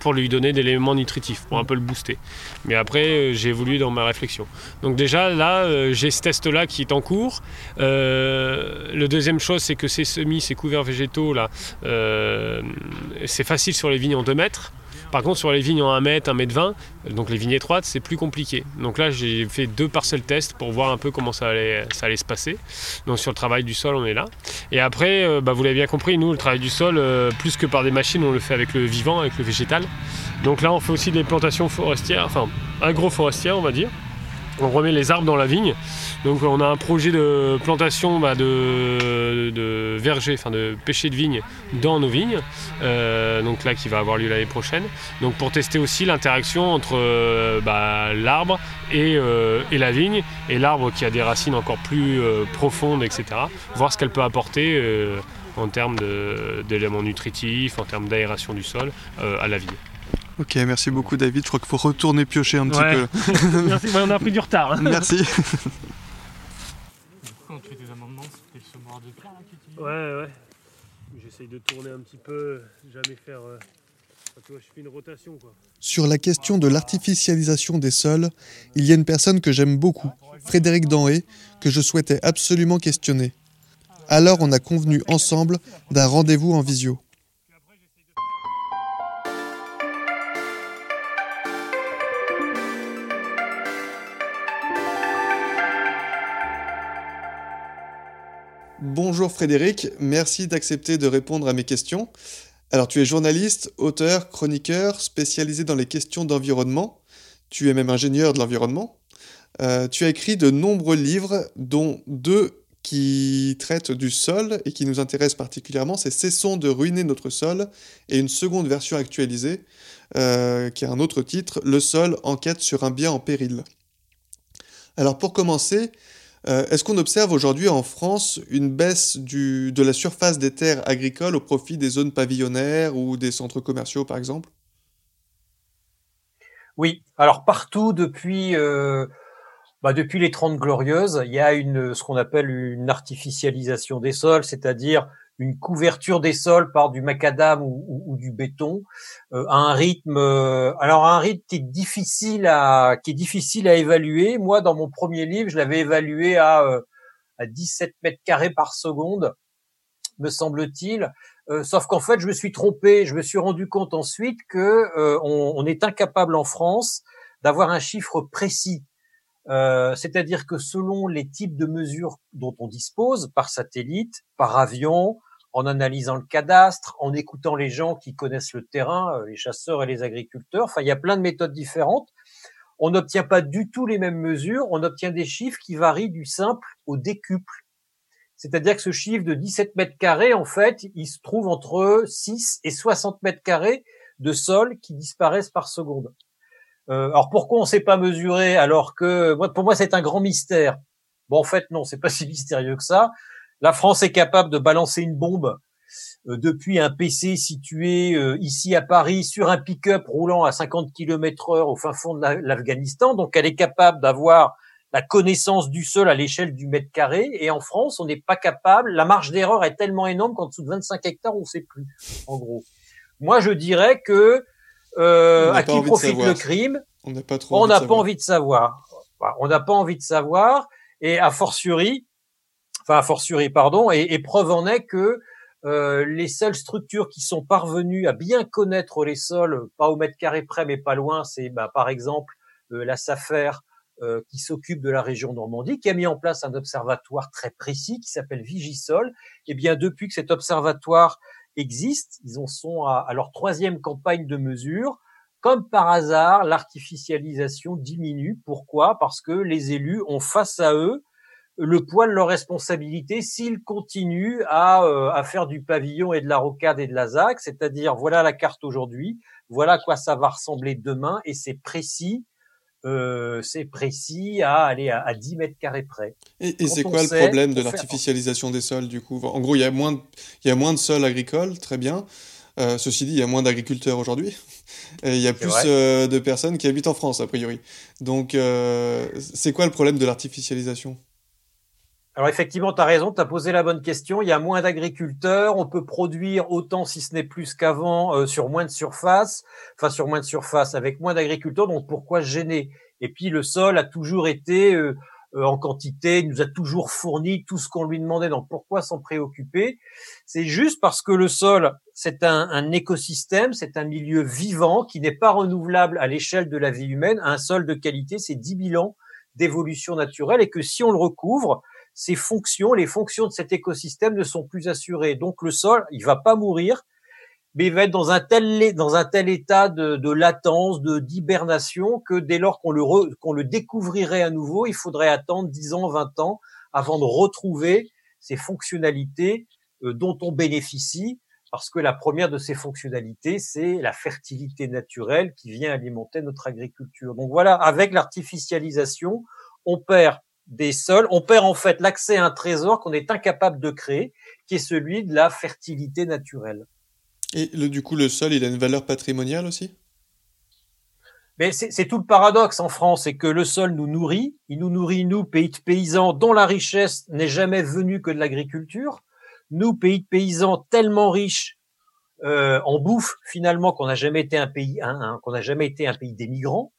pour lui donner des éléments nutritifs, pour un peu le booster. Mais après euh, j'ai évolué dans ma réflexion. Donc déjà là euh, j'ai ce test là qui est en cours. Euh, le deuxième chose c'est que ces semis, ces couverts végétaux là, c'est facile sur les vignes en 2 mètres. Par contre, sur les vignes en 1 mètre, 1 mètre 20, donc les vignes étroites, c'est plus compliqué. Donc là, j'ai fait deux parcelles tests pour voir un peu comment ça allait, se passer. Donc sur le travail du sol, on est là. Et après, euh, bah, vous l'avez bien compris, nous, le travail du sol, euh, plus que par des machines, on le fait avec le vivant, avec le végétal. Donc là, on fait aussi des plantations forestières, enfin agroforestières, on va dire. On remet les arbres dans la vigne. Donc on a un projet de plantation bah, de, de vergers, enfin de pêcher de vigne dans nos vignes. Euh, donc là qui va avoir lieu l'année prochaine. Donc pour tester aussi l'interaction entre euh, bah, l'arbre et, euh, et la vigne, et l'arbre qui a des racines encore plus euh, profondes, etc. Voir ce qu'elle peut apporter euh, en termes d'éléments nutritifs, en termes d'aération du sol euh, à la vigne.
Ok, merci beaucoup David. Je crois qu'il faut retourner piocher un petit
Ouais.
peu. *laughs*
Merci, on a pris du retard.
Merci. *laughs*
Quand on fait des amendements, c'était le semoir de pierre là, qui utilise.
Ouais, ouais. J'essaye de tourner un petit peu, jamais faire. euh, une rotation quoi.
Sur la question de l'artificialisation des sols, il y a une personne que j'aime beaucoup, Frédéric Danhé, que je souhaitais absolument questionner. Alors on a convenu ensemble d'un rendez-vous en visio. Bonjour Frédéric, merci d'accepter de répondre à mes questions. Alors tu es journaliste, auteur, chroniqueur, spécialisé dans les questions d'environnement. Tu es même ingénieur de l'environnement. Euh, tu as écrit de nombreux livres, dont deux qui traitent du sol et qui nous intéressent particulièrement. C'est Cessons de ruiner notre sol et une seconde version actualisée euh, qui a un autre titre, Le sol, enquête sur un bien en péril. Alors pour commencer, euh, est-ce qu'on observe aujourd'hui en France une baisse de la surface des terres agricoles au profit des zones pavillonnaires ou des centres commerciaux par exemple?
Oui, alors partout depuis euh, bah, depuis les Trente Glorieuses, il y a une ce qu'on appelle une artificialisation des sols, c'est-à-dire une couverture des sols par du macadam ou, du béton euh, à un rythme euh, alors à un rythme qui est difficile à qui est difficile à évaluer. Moi, dans mon premier livre, je l'avais évalué à euh, à 17 mètres carrés par seconde, me semble-t-il. Euh, sauf qu'en fait, je me suis trompé. Je me suis rendu compte ensuite que euh, on, on est incapable en France d'avoir un chiffre précis. Euh, C'est-à-dire que selon les types de mesures dont on dispose, par satellite, par avion, en analysant le cadastre, en écoutant les gens qui connaissent le terrain, euh, les chasseurs et les agriculteurs, enfin, il y a plein de méthodes différentes. on n'obtient pas du tout les mêmes mesures, on obtient des chiffres qui varient du simple au décuple. C'est-à-dire que ce chiffre de 17 mètres carrés, en fait, il se trouve entre 6 et 60 mètres carrés de sol qui disparaissent par seconde. Euh, alors pourquoi on ne sait pas mesurer alors que pour moi c'est un grand mystère. Bon en fait non, c'est pas si mystérieux que ça. La France est capable de balancer une bombe euh, depuis un PC situé euh, ici à Paris sur un pick-up roulant à 50 km heure au fin fond de l'Afghanistan. Donc elle est capable d'avoir la connaissance du sol à l'échelle du mètre carré. Et en France, on n'est pas capable. La marge d'erreur est tellement énorme qu'en dessous de 25 hectares, on ne sait plus, en gros. Moi, je dirais que euh, à qui profite le crime?
On n'a pas trop.
On n'a pas envie de savoir. On n'a pas envie de savoir. Et a fortiori, enfin a fortiori, pardon, et, et preuve en est que euh, les seules structures qui sont parvenues à bien connaître les sols, pas au mètre carré près, mais pas loin, c'est bah, par exemple euh, la SAFER euh, qui s'occupe de la région Normandie, qui a mis en place un observatoire très précis qui s'appelle Vigisol. Et eh bien depuis que cet observatoire existe, ils en sont à, à leur troisième campagne de mesure. Comme par hasard, l'artificialisation diminue. Pourquoi? Parce que les élus ont face à eux le poids de leur responsabilité s'ils continuent à, euh, à, faire du pavillon et de la rocade et de la ZAC, c'est-à-dire voilà la carte aujourd'hui, voilà à quoi ça va ressembler demain, et c'est précis, euh, c'est précis à aller à, 10 mètres carrés près.
Et, et c'est quoi le problème de l'artificialisation des sols du coup? En gros, il y a moins de, il y a moins de sols agricoles, très bien. Euh, ceci dit, il y a moins d'agriculteurs aujourd'hui. Et il y a plus euh, de personnes qui habitent en France, a priori. Donc, euh, c'est quoi le problème de l'artificialisation?
Alors effectivement, tu as raison, tu as posé la bonne question. Il y a moins d'agriculteurs, on peut produire autant, si ce n'est plus qu'avant, euh, sur moins de surface, enfin sur moins de surface, avec moins d'agriculteurs, donc pourquoi gêner? Et puis le sol a toujours été euh, euh, en quantité, il nous a toujours fourni tout ce qu'on lui demandait, donc pourquoi s'en préoccuper? C'est juste parce que le sol, c'est un, un écosystème, c'est un milieu vivant qui n'est pas renouvelable à l'échelle de la vie humaine. Un sol de qualité, c'est 10 000 ans d'évolution naturelle, et que si on le recouvre, ses fonctions, les fonctions de cet écosystème ne sont plus assurées. Donc le sol, il va pas mourir, mais il va être dans un tel, dans un tel état de, de latence, de d'hibernation que dès lors qu'on le, qu'on le découvrirait à nouveau, il faudrait attendre 10 ans, 20 ans avant de retrouver ces fonctionnalités euh, dont on bénéficie, parce que la première de ces fonctionnalités, c'est la fertilité naturelle qui vient alimenter notre agriculture. Donc voilà, avec l'artificialisation, on perd des sols, on perd en fait l'accès à un trésor qu'on est incapable de créer, qui est celui de la fertilité naturelle.
Et le, du coup, le sol, il a une valeur patrimoniale aussi?
Mais c'est tout le paradoxe en France, c'est que le sol nous nourrit, il nous nourrit, nous, pays de paysans, dont la richesse n'est jamais venue que de l'agriculture, nous, pays de paysans tellement riches euh, en bouffe finalement qu'on n'a jamais été un pays qu'on n'a jamais été un pays d'émigrants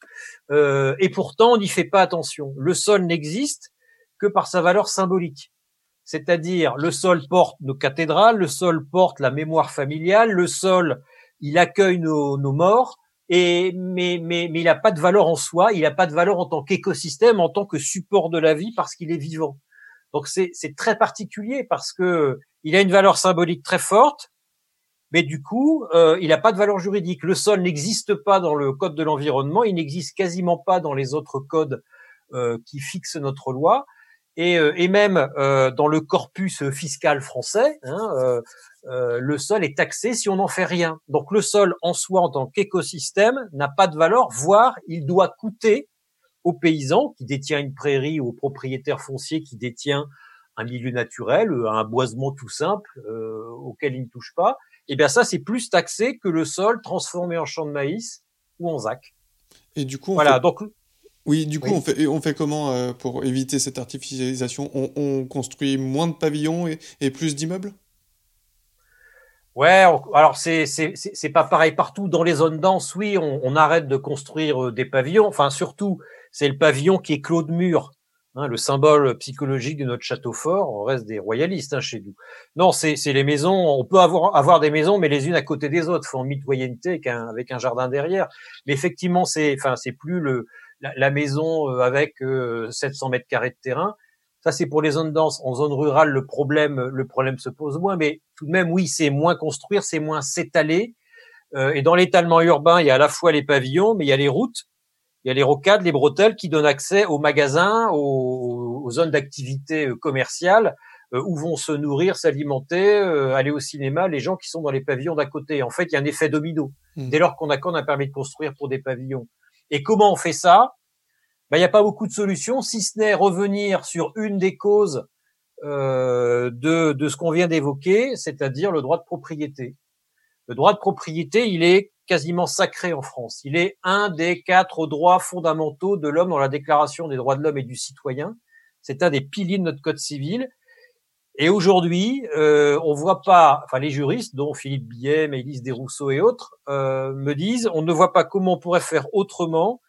euh, et pourtant on n'y fait pas attention. Le sol n'existe que par sa valeur symbolique, c'est-à-dire le sol porte nos cathédrales, le sol porte la mémoire familiale, le sol il accueille nos, nos morts et mais mais mais il n'a pas de valeur en soi, il n'a pas de valeur en tant qu'écosystème, en tant que support de la vie parce qu'il est vivant. Donc c'est c'est très particulier parce que il a une valeur symbolique très forte mais du coup, euh, il n'a pas de valeur juridique. Le sol n'existe pas dans le code de l'environnement, il n'existe quasiment pas dans les autres codes euh, qui fixent notre loi, et, euh, et même euh, dans le corpus fiscal français, hein, euh, le sol est taxé si on n'en fait rien. Donc le sol en soi, en tant qu'écosystème, n'a pas de valeur, voire il doit coûter aux paysans qui détient une prairie ou au propriétaire foncier qui détient un milieu naturel, un boisement tout simple auquel il ne touche pas, et eh bien ça, c'est plus taxé que le sol transformé en champ de maïs ou en zac.
Et du coup,
voilà. Donc,
oui, du coup, On, fait, on fait comment euh, pour éviter cette artificialisation? On, construit moins de pavillons et, plus d'immeubles?
Ouais, alors c'est c'est pas pareil partout. Dans les zones denses, oui, on, on arrête de construire euh, des pavillons. Enfin, surtout, c'est le pavillon qui est clos de mur. Hein, le symbole psychologique de notre château fort, on reste des royalistes hein, chez nous. Non, c'est les maisons, on peut avoir, des maisons, mais les unes à côté des autres, en mitoyenneté avec un, avec un jardin derrière. Mais effectivement, c'est enfin c'est plus la, maison euh, avec 700 euh, mètres carrés de terrain. Ça, c'est pour les zones denses. En zone rurale, le problème, le problème se pose moins, mais tout de même, oui, c'est moins construire, c'est moins s'étaler. Euh, et dans l'étalement urbain, il y a à la fois les pavillons, mais il y a les routes, il y a les rocades, les bretelles qui donnent accès aux magasins, aux, aux zones d'activité euh, commerciales, euh, où vont se nourrir, s'alimenter, euh, aller au cinéma, les gens qui sont dans les pavillons d'à côté. En fait, il y a un effet domino.
Mm.
Dès lors qu'on accorde un permis de construire pour des pavillons. Et comment on fait ça? Ben, Il n'y a pas beaucoup de solutions, si ce n'est revenir sur une des causes euh, de, de ce qu'on vient d'évoquer, c'est-à-dire le droit de propriété. Le droit de propriété, il est quasiment sacré en France. Il est un des quatre droits fondamentaux de l'homme dans la Déclaration des droits de l'homme et du citoyen. C'est un des piliers de notre code civil. Et aujourd'hui, euh, on voit pas, enfin les juristes, dont Philippe Billet, Maëlys Desrousseaux et autres, euh, me disent, on ne voit pas comment on pourrait faire autrement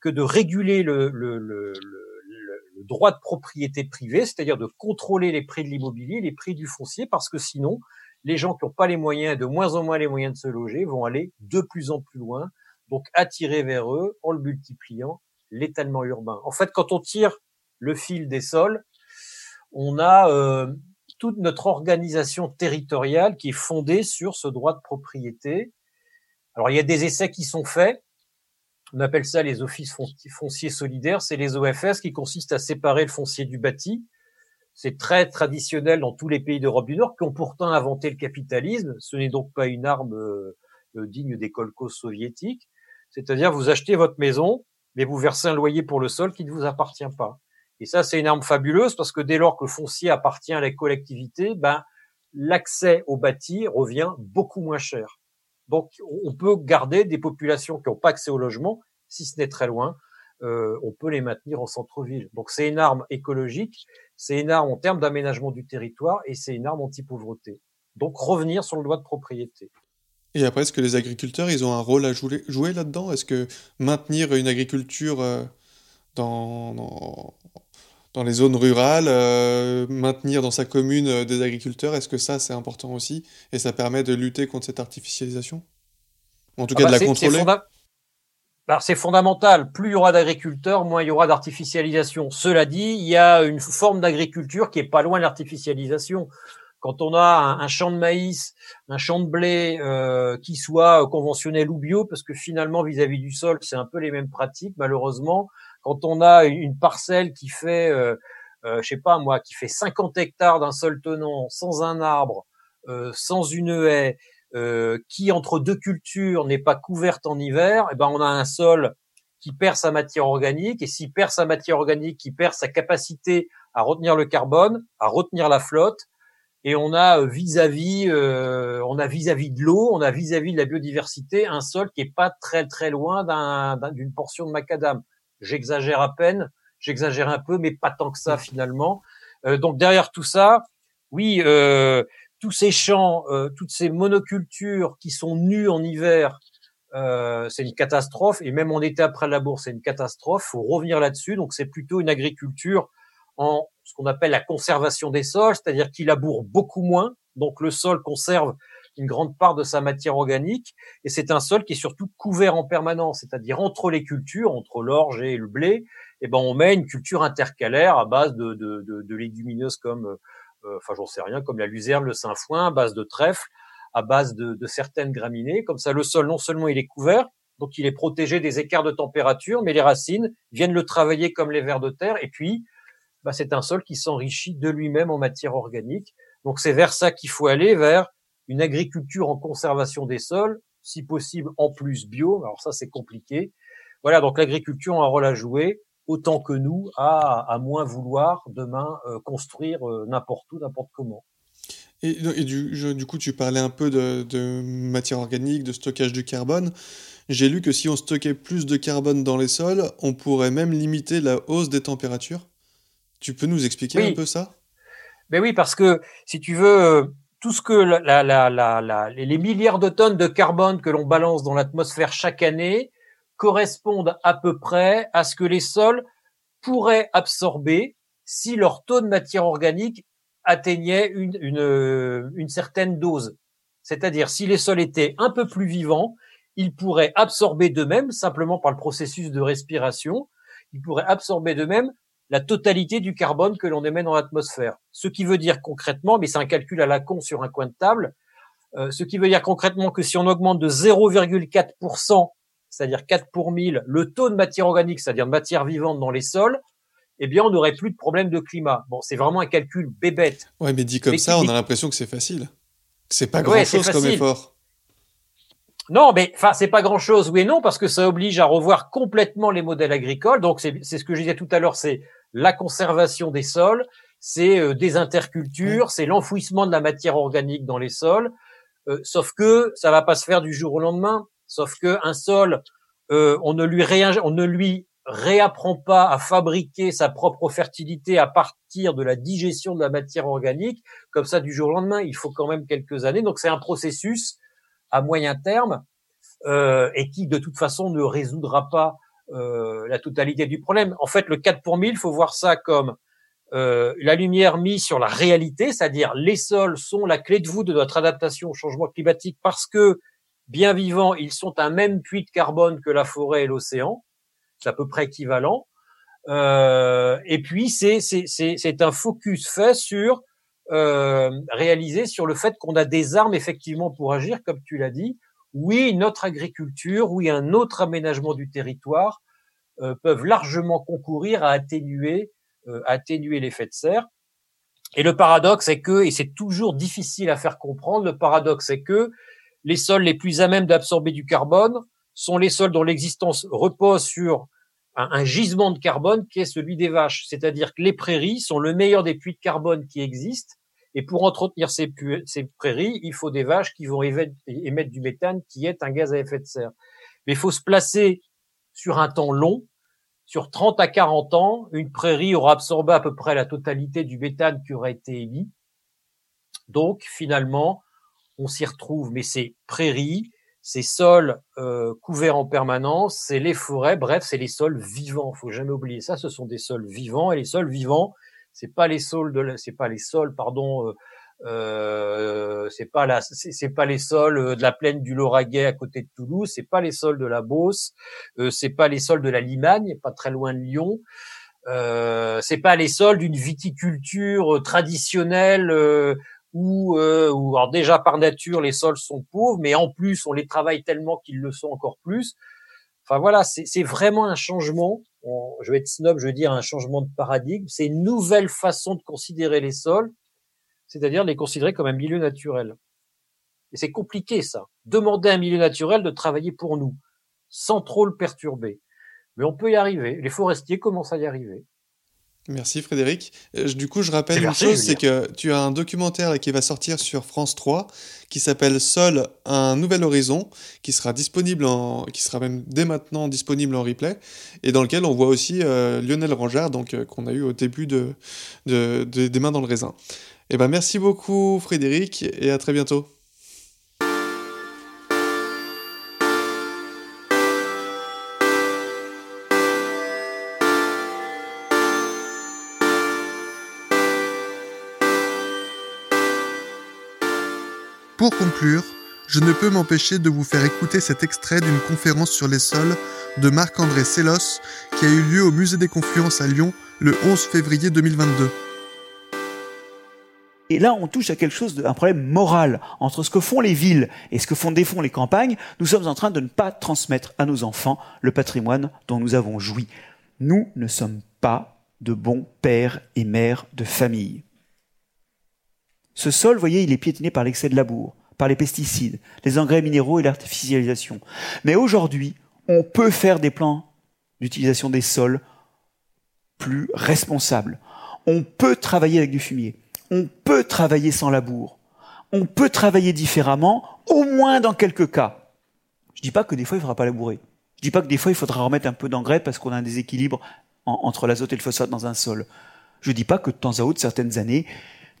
que de réguler le, le, le, le, le droit de propriété privée, c'est-à-dire de contrôler les prix de l'immobilier, les prix du foncier, parce que sinon, les gens qui n'ont pas les moyens, de moins en moins les moyens de se loger, vont aller de plus en plus loin, donc attirer vers eux, en le multipliant, l'étalement urbain. En fait, quand on tire le fil des sols, on a euh, toute notre organisation territoriale qui est fondée sur ce droit de propriété. Alors, il y a des essais qui sont faits. On appelle ça les offices fonciers solidaires. C'est les OFS qui consistent à séparer le foncier du bâti. C'est très traditionnel dans tous les pays d'Europe du Nord qui ont pourtant inventé le capitalisme. Ce n'est donc pas une arme euh, digne des kolkhozes soviétiques. C'est-à-dire, vous achetez votre maison, mais vous versez un loyer pour le sol qui ne vous appartient pas. Et ça, c'est une arme fabuleuse parce que dès lors que le foncier appartient à la collectivité, ben, l'accès au bâti revient beaucoup moins cher. Donc, on peut garder des populations qui n'ont pas accès au logement, si ce n'est très loin, euh, on peut les maintenir en centre-ville. Donc, c'est une arme écologique, c'est une arme en termes d'aménagement du territoire et c'est une arme anti-pauvreté. Donc, revenir sur le droit de propriété.
Et après, est-ce que les agriculteurs, ils ont un rôle à jouer, jouer là-dedans? Est-ce que maintenir une agriculture euh, dans, dans, dans les zones rurales, euh, maintenir dans sa commune euh, des agriculteurs, est-ce que ça c'est important aussi et ça permet de lutter contre cette artificialisation? En tout
Ah
cas
bah,
de la contrôler?
Bah, c'est fondamental. Plus il y aura d'agriculteurs, moins il y aura d'artificialisation. Cela dit, il y a une forme d'agriculture qui est pas loin de l'artificialisation. Quand on a un, champ de maïs, un champ de blé euh, qui soit conventionnel ou bio, parce que finalement vis-à-vis du sol, c'est un peu les mêmes pratiques. Malheureusement, quand on a une une parcelle qui fait, euh, euh, je sais pas moi, qui fait 50 hectares d'un sol tenant, sans un arbre, euh, sans une haie, euh, qui entre deux cultures n'est pas couverte en hiver, eh ben on a un sol qui perd sa matière organique et s'il perd sa matière organique, qui perd sa capacité à retenir le carbone, à retenir la flotte, et on a euh, vis-à-vis, euh, on a vis-à-vis de l'eau, on a vis-à-vis de la biodiversité un sol qui est pas très très loin d'un- d'un- d'une portion de macadam. J'exagère à peine, j'exagère un peu, mais pas tant que ça finalement. Euh, donc derrière tout ça, oui, euh, tous ces champs, euh, toutes ces monocultures qui sont nues en hiver, euh, c'est une catastrophe. Et même en été après la bourse, c'est une catastrophe. faut revenir là-dessus. Donc c'est plutôt une agriculture en ce qu'on appelle la conservation des sols, c'est-à-dire qu'il laboure beaucoup moins. Donc le sol conserve une grande part de sa matière organique. Et c'est un sol qui est surtout couvert en permanence, c'est-à-dire entre les cultures, entre l'orge et le blé, eh ben on met une culture intercalaire à base de, légumineuses comme euh, enfin j'en sais rien, comme la luzerne, le sainfoin, à base de trèfle, à base de, de certaines graminées. Comme ça, le sol, non seulement il est couvert, donc il est protégé des écarts de température, mais les racines viennent le travailler comme les vers de terre. Et puis, bah, c'est un sol qui s'enrichit de lui-même en matière organique. Donc c'est vers ça qu'il faut aller, vers une agriculture en conservation des sols, si possible en plus bio. Alors ça, c'est compliqué. Voilà, donc l'agriculture a un rôle à jouer autant que nous, à, à moins vouloir demain euh, construire euh, n'importe où, n'importe comment.
Et, et du, je- du coup, tu parlais un peu de, de matière organique, de stockage du carbone. J'ai lu que si on stockait plus de carbone dans les sols, on pourrait même limiter la hausse des températures. Tu peux nous expliquer
Oui.
un peu ça?
Ben oui, parce que si tu veux, euh, tout ce que la, la, la, les milliards de tonnes de carbone que l'on balance dans l'atmosphère chaque année correspondent à peu près à ce que les sols pourraient absorber si leur taux de matière organique atteignait euh, une certaine dose. C'est-à-dire, si les sols étaient un peu plus vivants, ils pourraient absorber d'eux-mêmes, simplement par le processus de respiration, ils pourraient absorber d'eux-mêmes la totalité du carbone que l'on émet dans l'atmosphère. Ce qui veut dire concrètement, mais c'est un calcul à la con sur un coin de table, euh, ce qui veut dire concrètement que si on augmente de 0,4% c'est-à-dire 4 pour 1000, le taux de matière organique, c'est-à-dire de matière vivante dans les sols, eh bien, on n'aurait plus de problème de climat. Bon, c'est vraiment un calcul bébête.
Ouais, mais dit comme ça, on a l'impression que c'est facile. C'est pas grand-chose comme effort.
Non, mais enfin, c'est pas grand-chose, oui et non, parce que ça oblige à revoir complètement les modèles agricoles. Donc, c'est ce que je disais tout à l'heure, c'est la conservation des sols, c'est euh, des intercultures, c'est l'enfouissement de la matière organique dans les sols. Euh, sauf que ça va pas se faire du jour au lendemain. Sauf que un sol, euh, on ne lui on ne lui réapprend pas à fabriquer sa propre fertilité à partir de la digestion de la matière organique comme ça du jour au lendemain. Il faut quand même quelques années. Donc c'est un processus à moyen terme euh, et qui de toute façon ne résoudra pas euh, la totalité du problème. En fait, le 4 pour 1000, il faut voir ça comme euh, la lumière mise sur la réalité, c'est-à-dire les sols sont la clé de voûte de notre adaptation au changement climatique parce que bien vivants, ils sont un même puits de carbone que la forêt et l'océan, c'est à peu près équivalent. Euh, et puis c'est c'est un focus fait sur euh, réalisé sur le fait qu'on a des armes effectivement pour agir, comme tu l'as dit. Oui, notre agriculture, oui, un autre aménagement du territoire euh, peuvent largement concourir à atténuer euh, atténuer l'effet de serre. Et le paradoxe est que, et c'est toujours difficile à faire comprendre, le paradoxe est que les sols les plus à même d'absorber du carbone sont les sols dont l'existence repose sur un, gisement de carbone qui est celui des vaches. C'est-à-dire que les prairies sont le meilleur des puits de carbone qui existent. Et pour entretenir ces, prairies, il faut des vaches qui vont émettre du méthane, qui est un gaz à effet de serre. Mais il faut se placer sur un temps long sur 30 à 40 ans, une prairie aura absorbé à peu près la totalité du méthane qui aurait été émis. Donc, finalement, on s'y retrouve. Mais ces prairies, ces sols euh, couverts en permanence, c'est les forêts, bref, c'est les sols vivants. Faut jamais oublier ça. Ce sont des sols vivants et les sols vivants, c'est pas les sols de, c'est pas les sols, pardon, euh, euh, c'est pas la, c'est pas les sols euh, de la plaine du Lauragais à côté de Toulouse, c'est pas les sols de la Beauce, euh, c'est pas les sols de la Limagne, pas très loin de Lyon. Euh, c'est pas les sols d'une viticulture euh, traditionnelle euh, où, où alors déjà par nature les sols sont pauvres, mais en plus on les travaille tellement qu'ils le sont encore plus. Enfin voilà, c'est vraiment un changement. je vais être snob, je veux dire un changement de paradigme. C'est une nouvelle façon de considérer les sols c'est-à-dire les considérer comme un milieu naturel. Et c'est compliqué ça. Demander à un milieu naturel de travailler pour nous, sans trop le perturber. Mais on peut y arriver. Les forestiers commencent à y arriver.
Merci Frédéric. Euh, du coup, je rappelle une chose, c'est que tu as un documentaire qui va sortir sur France 3 qui s'appelle Sol, un nouvel horizon, qui sera disponible en, qui sera même dès maintenant disponible en replay, et dans lequel on voit aussi euh, Lionel Rangard, donc euh, qu'on a eu au début de, de, des mains dans le raisin. Eh ben, merci beaucoup Frédéric et à très bientôt. Pour conclure, je ne peux m'empêcher de vous faire écouter cet extrait d'une conférence sur les sols de Marc-André Sellos qui a eu lieu au Musée des Confluences à Lyon le 11 février 2022.
Et là, on touche à quelque chose, d'un problème moral entre ce que font les villes et ce que font défont les campagnes. Nous sommes en train de ne pas transmettre à nos enfants le patrimoine dont nous avons joui. Nous ne sommes pas de bons pères et mères de famille. Ce sol, vous voyez, il est piétiné par l'excès de labour, par les pesticides, les engrais minéraux et l'artificialisation. Mais aujourd'hui, on peut faire des plans d'utilisation des sols plus responsables. On peut travailler avec du fumier on peut travailler sans labour. On peut travailler différemment, au moins dans quelques cas. Je dis pas que des fois il faudra pas labourer. Je dis pas que des fois il faudra remettre un peu d'engrais parce qu'on a un déséquilibre entre l'azote et le phosphate dans un sol. Je dis pas que de temps à autre, certaines années,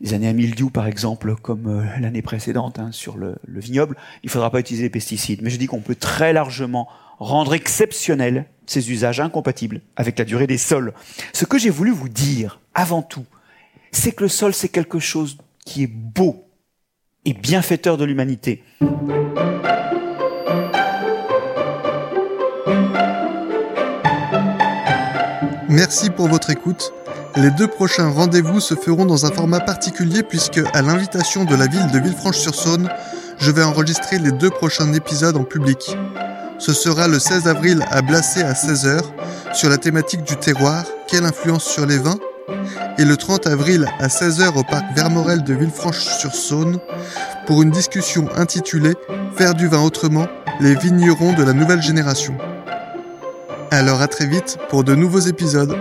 les années à mildiou par exemple, comme euh, l'année précédente hein, sur le, le, vignoble, il faudra pas utiliser les pesticides. Mais je dis qu'on peut très largement rendre exceptionnel ces usages incompatibles avec la durée des sols. Ce que j'ai voulu vous dire, avant tout, c'est que le sol, c'est quelque chose qui est beau et bienfaiteur de l'humanité.
Merci pour votre écoute. Les deux prochains rendez-vous se feront dans un format particulier puisque, à l'invitation de la ville de Villefranche-sur-Saône, je vais enregistrer les deux prochains épisodes en public.
Ce sera le 16 avril à Blacé à 16h sur la thématique du terroir, quelle influence sur les vins et le 30 avril à 16h au parc Vermorel de Villefranche-sur-Saône pour une discussion intitulée Faire du vin autrement, les vignerons de la nouvelle génération. Alors à très vite pour de nouveaux épisodes.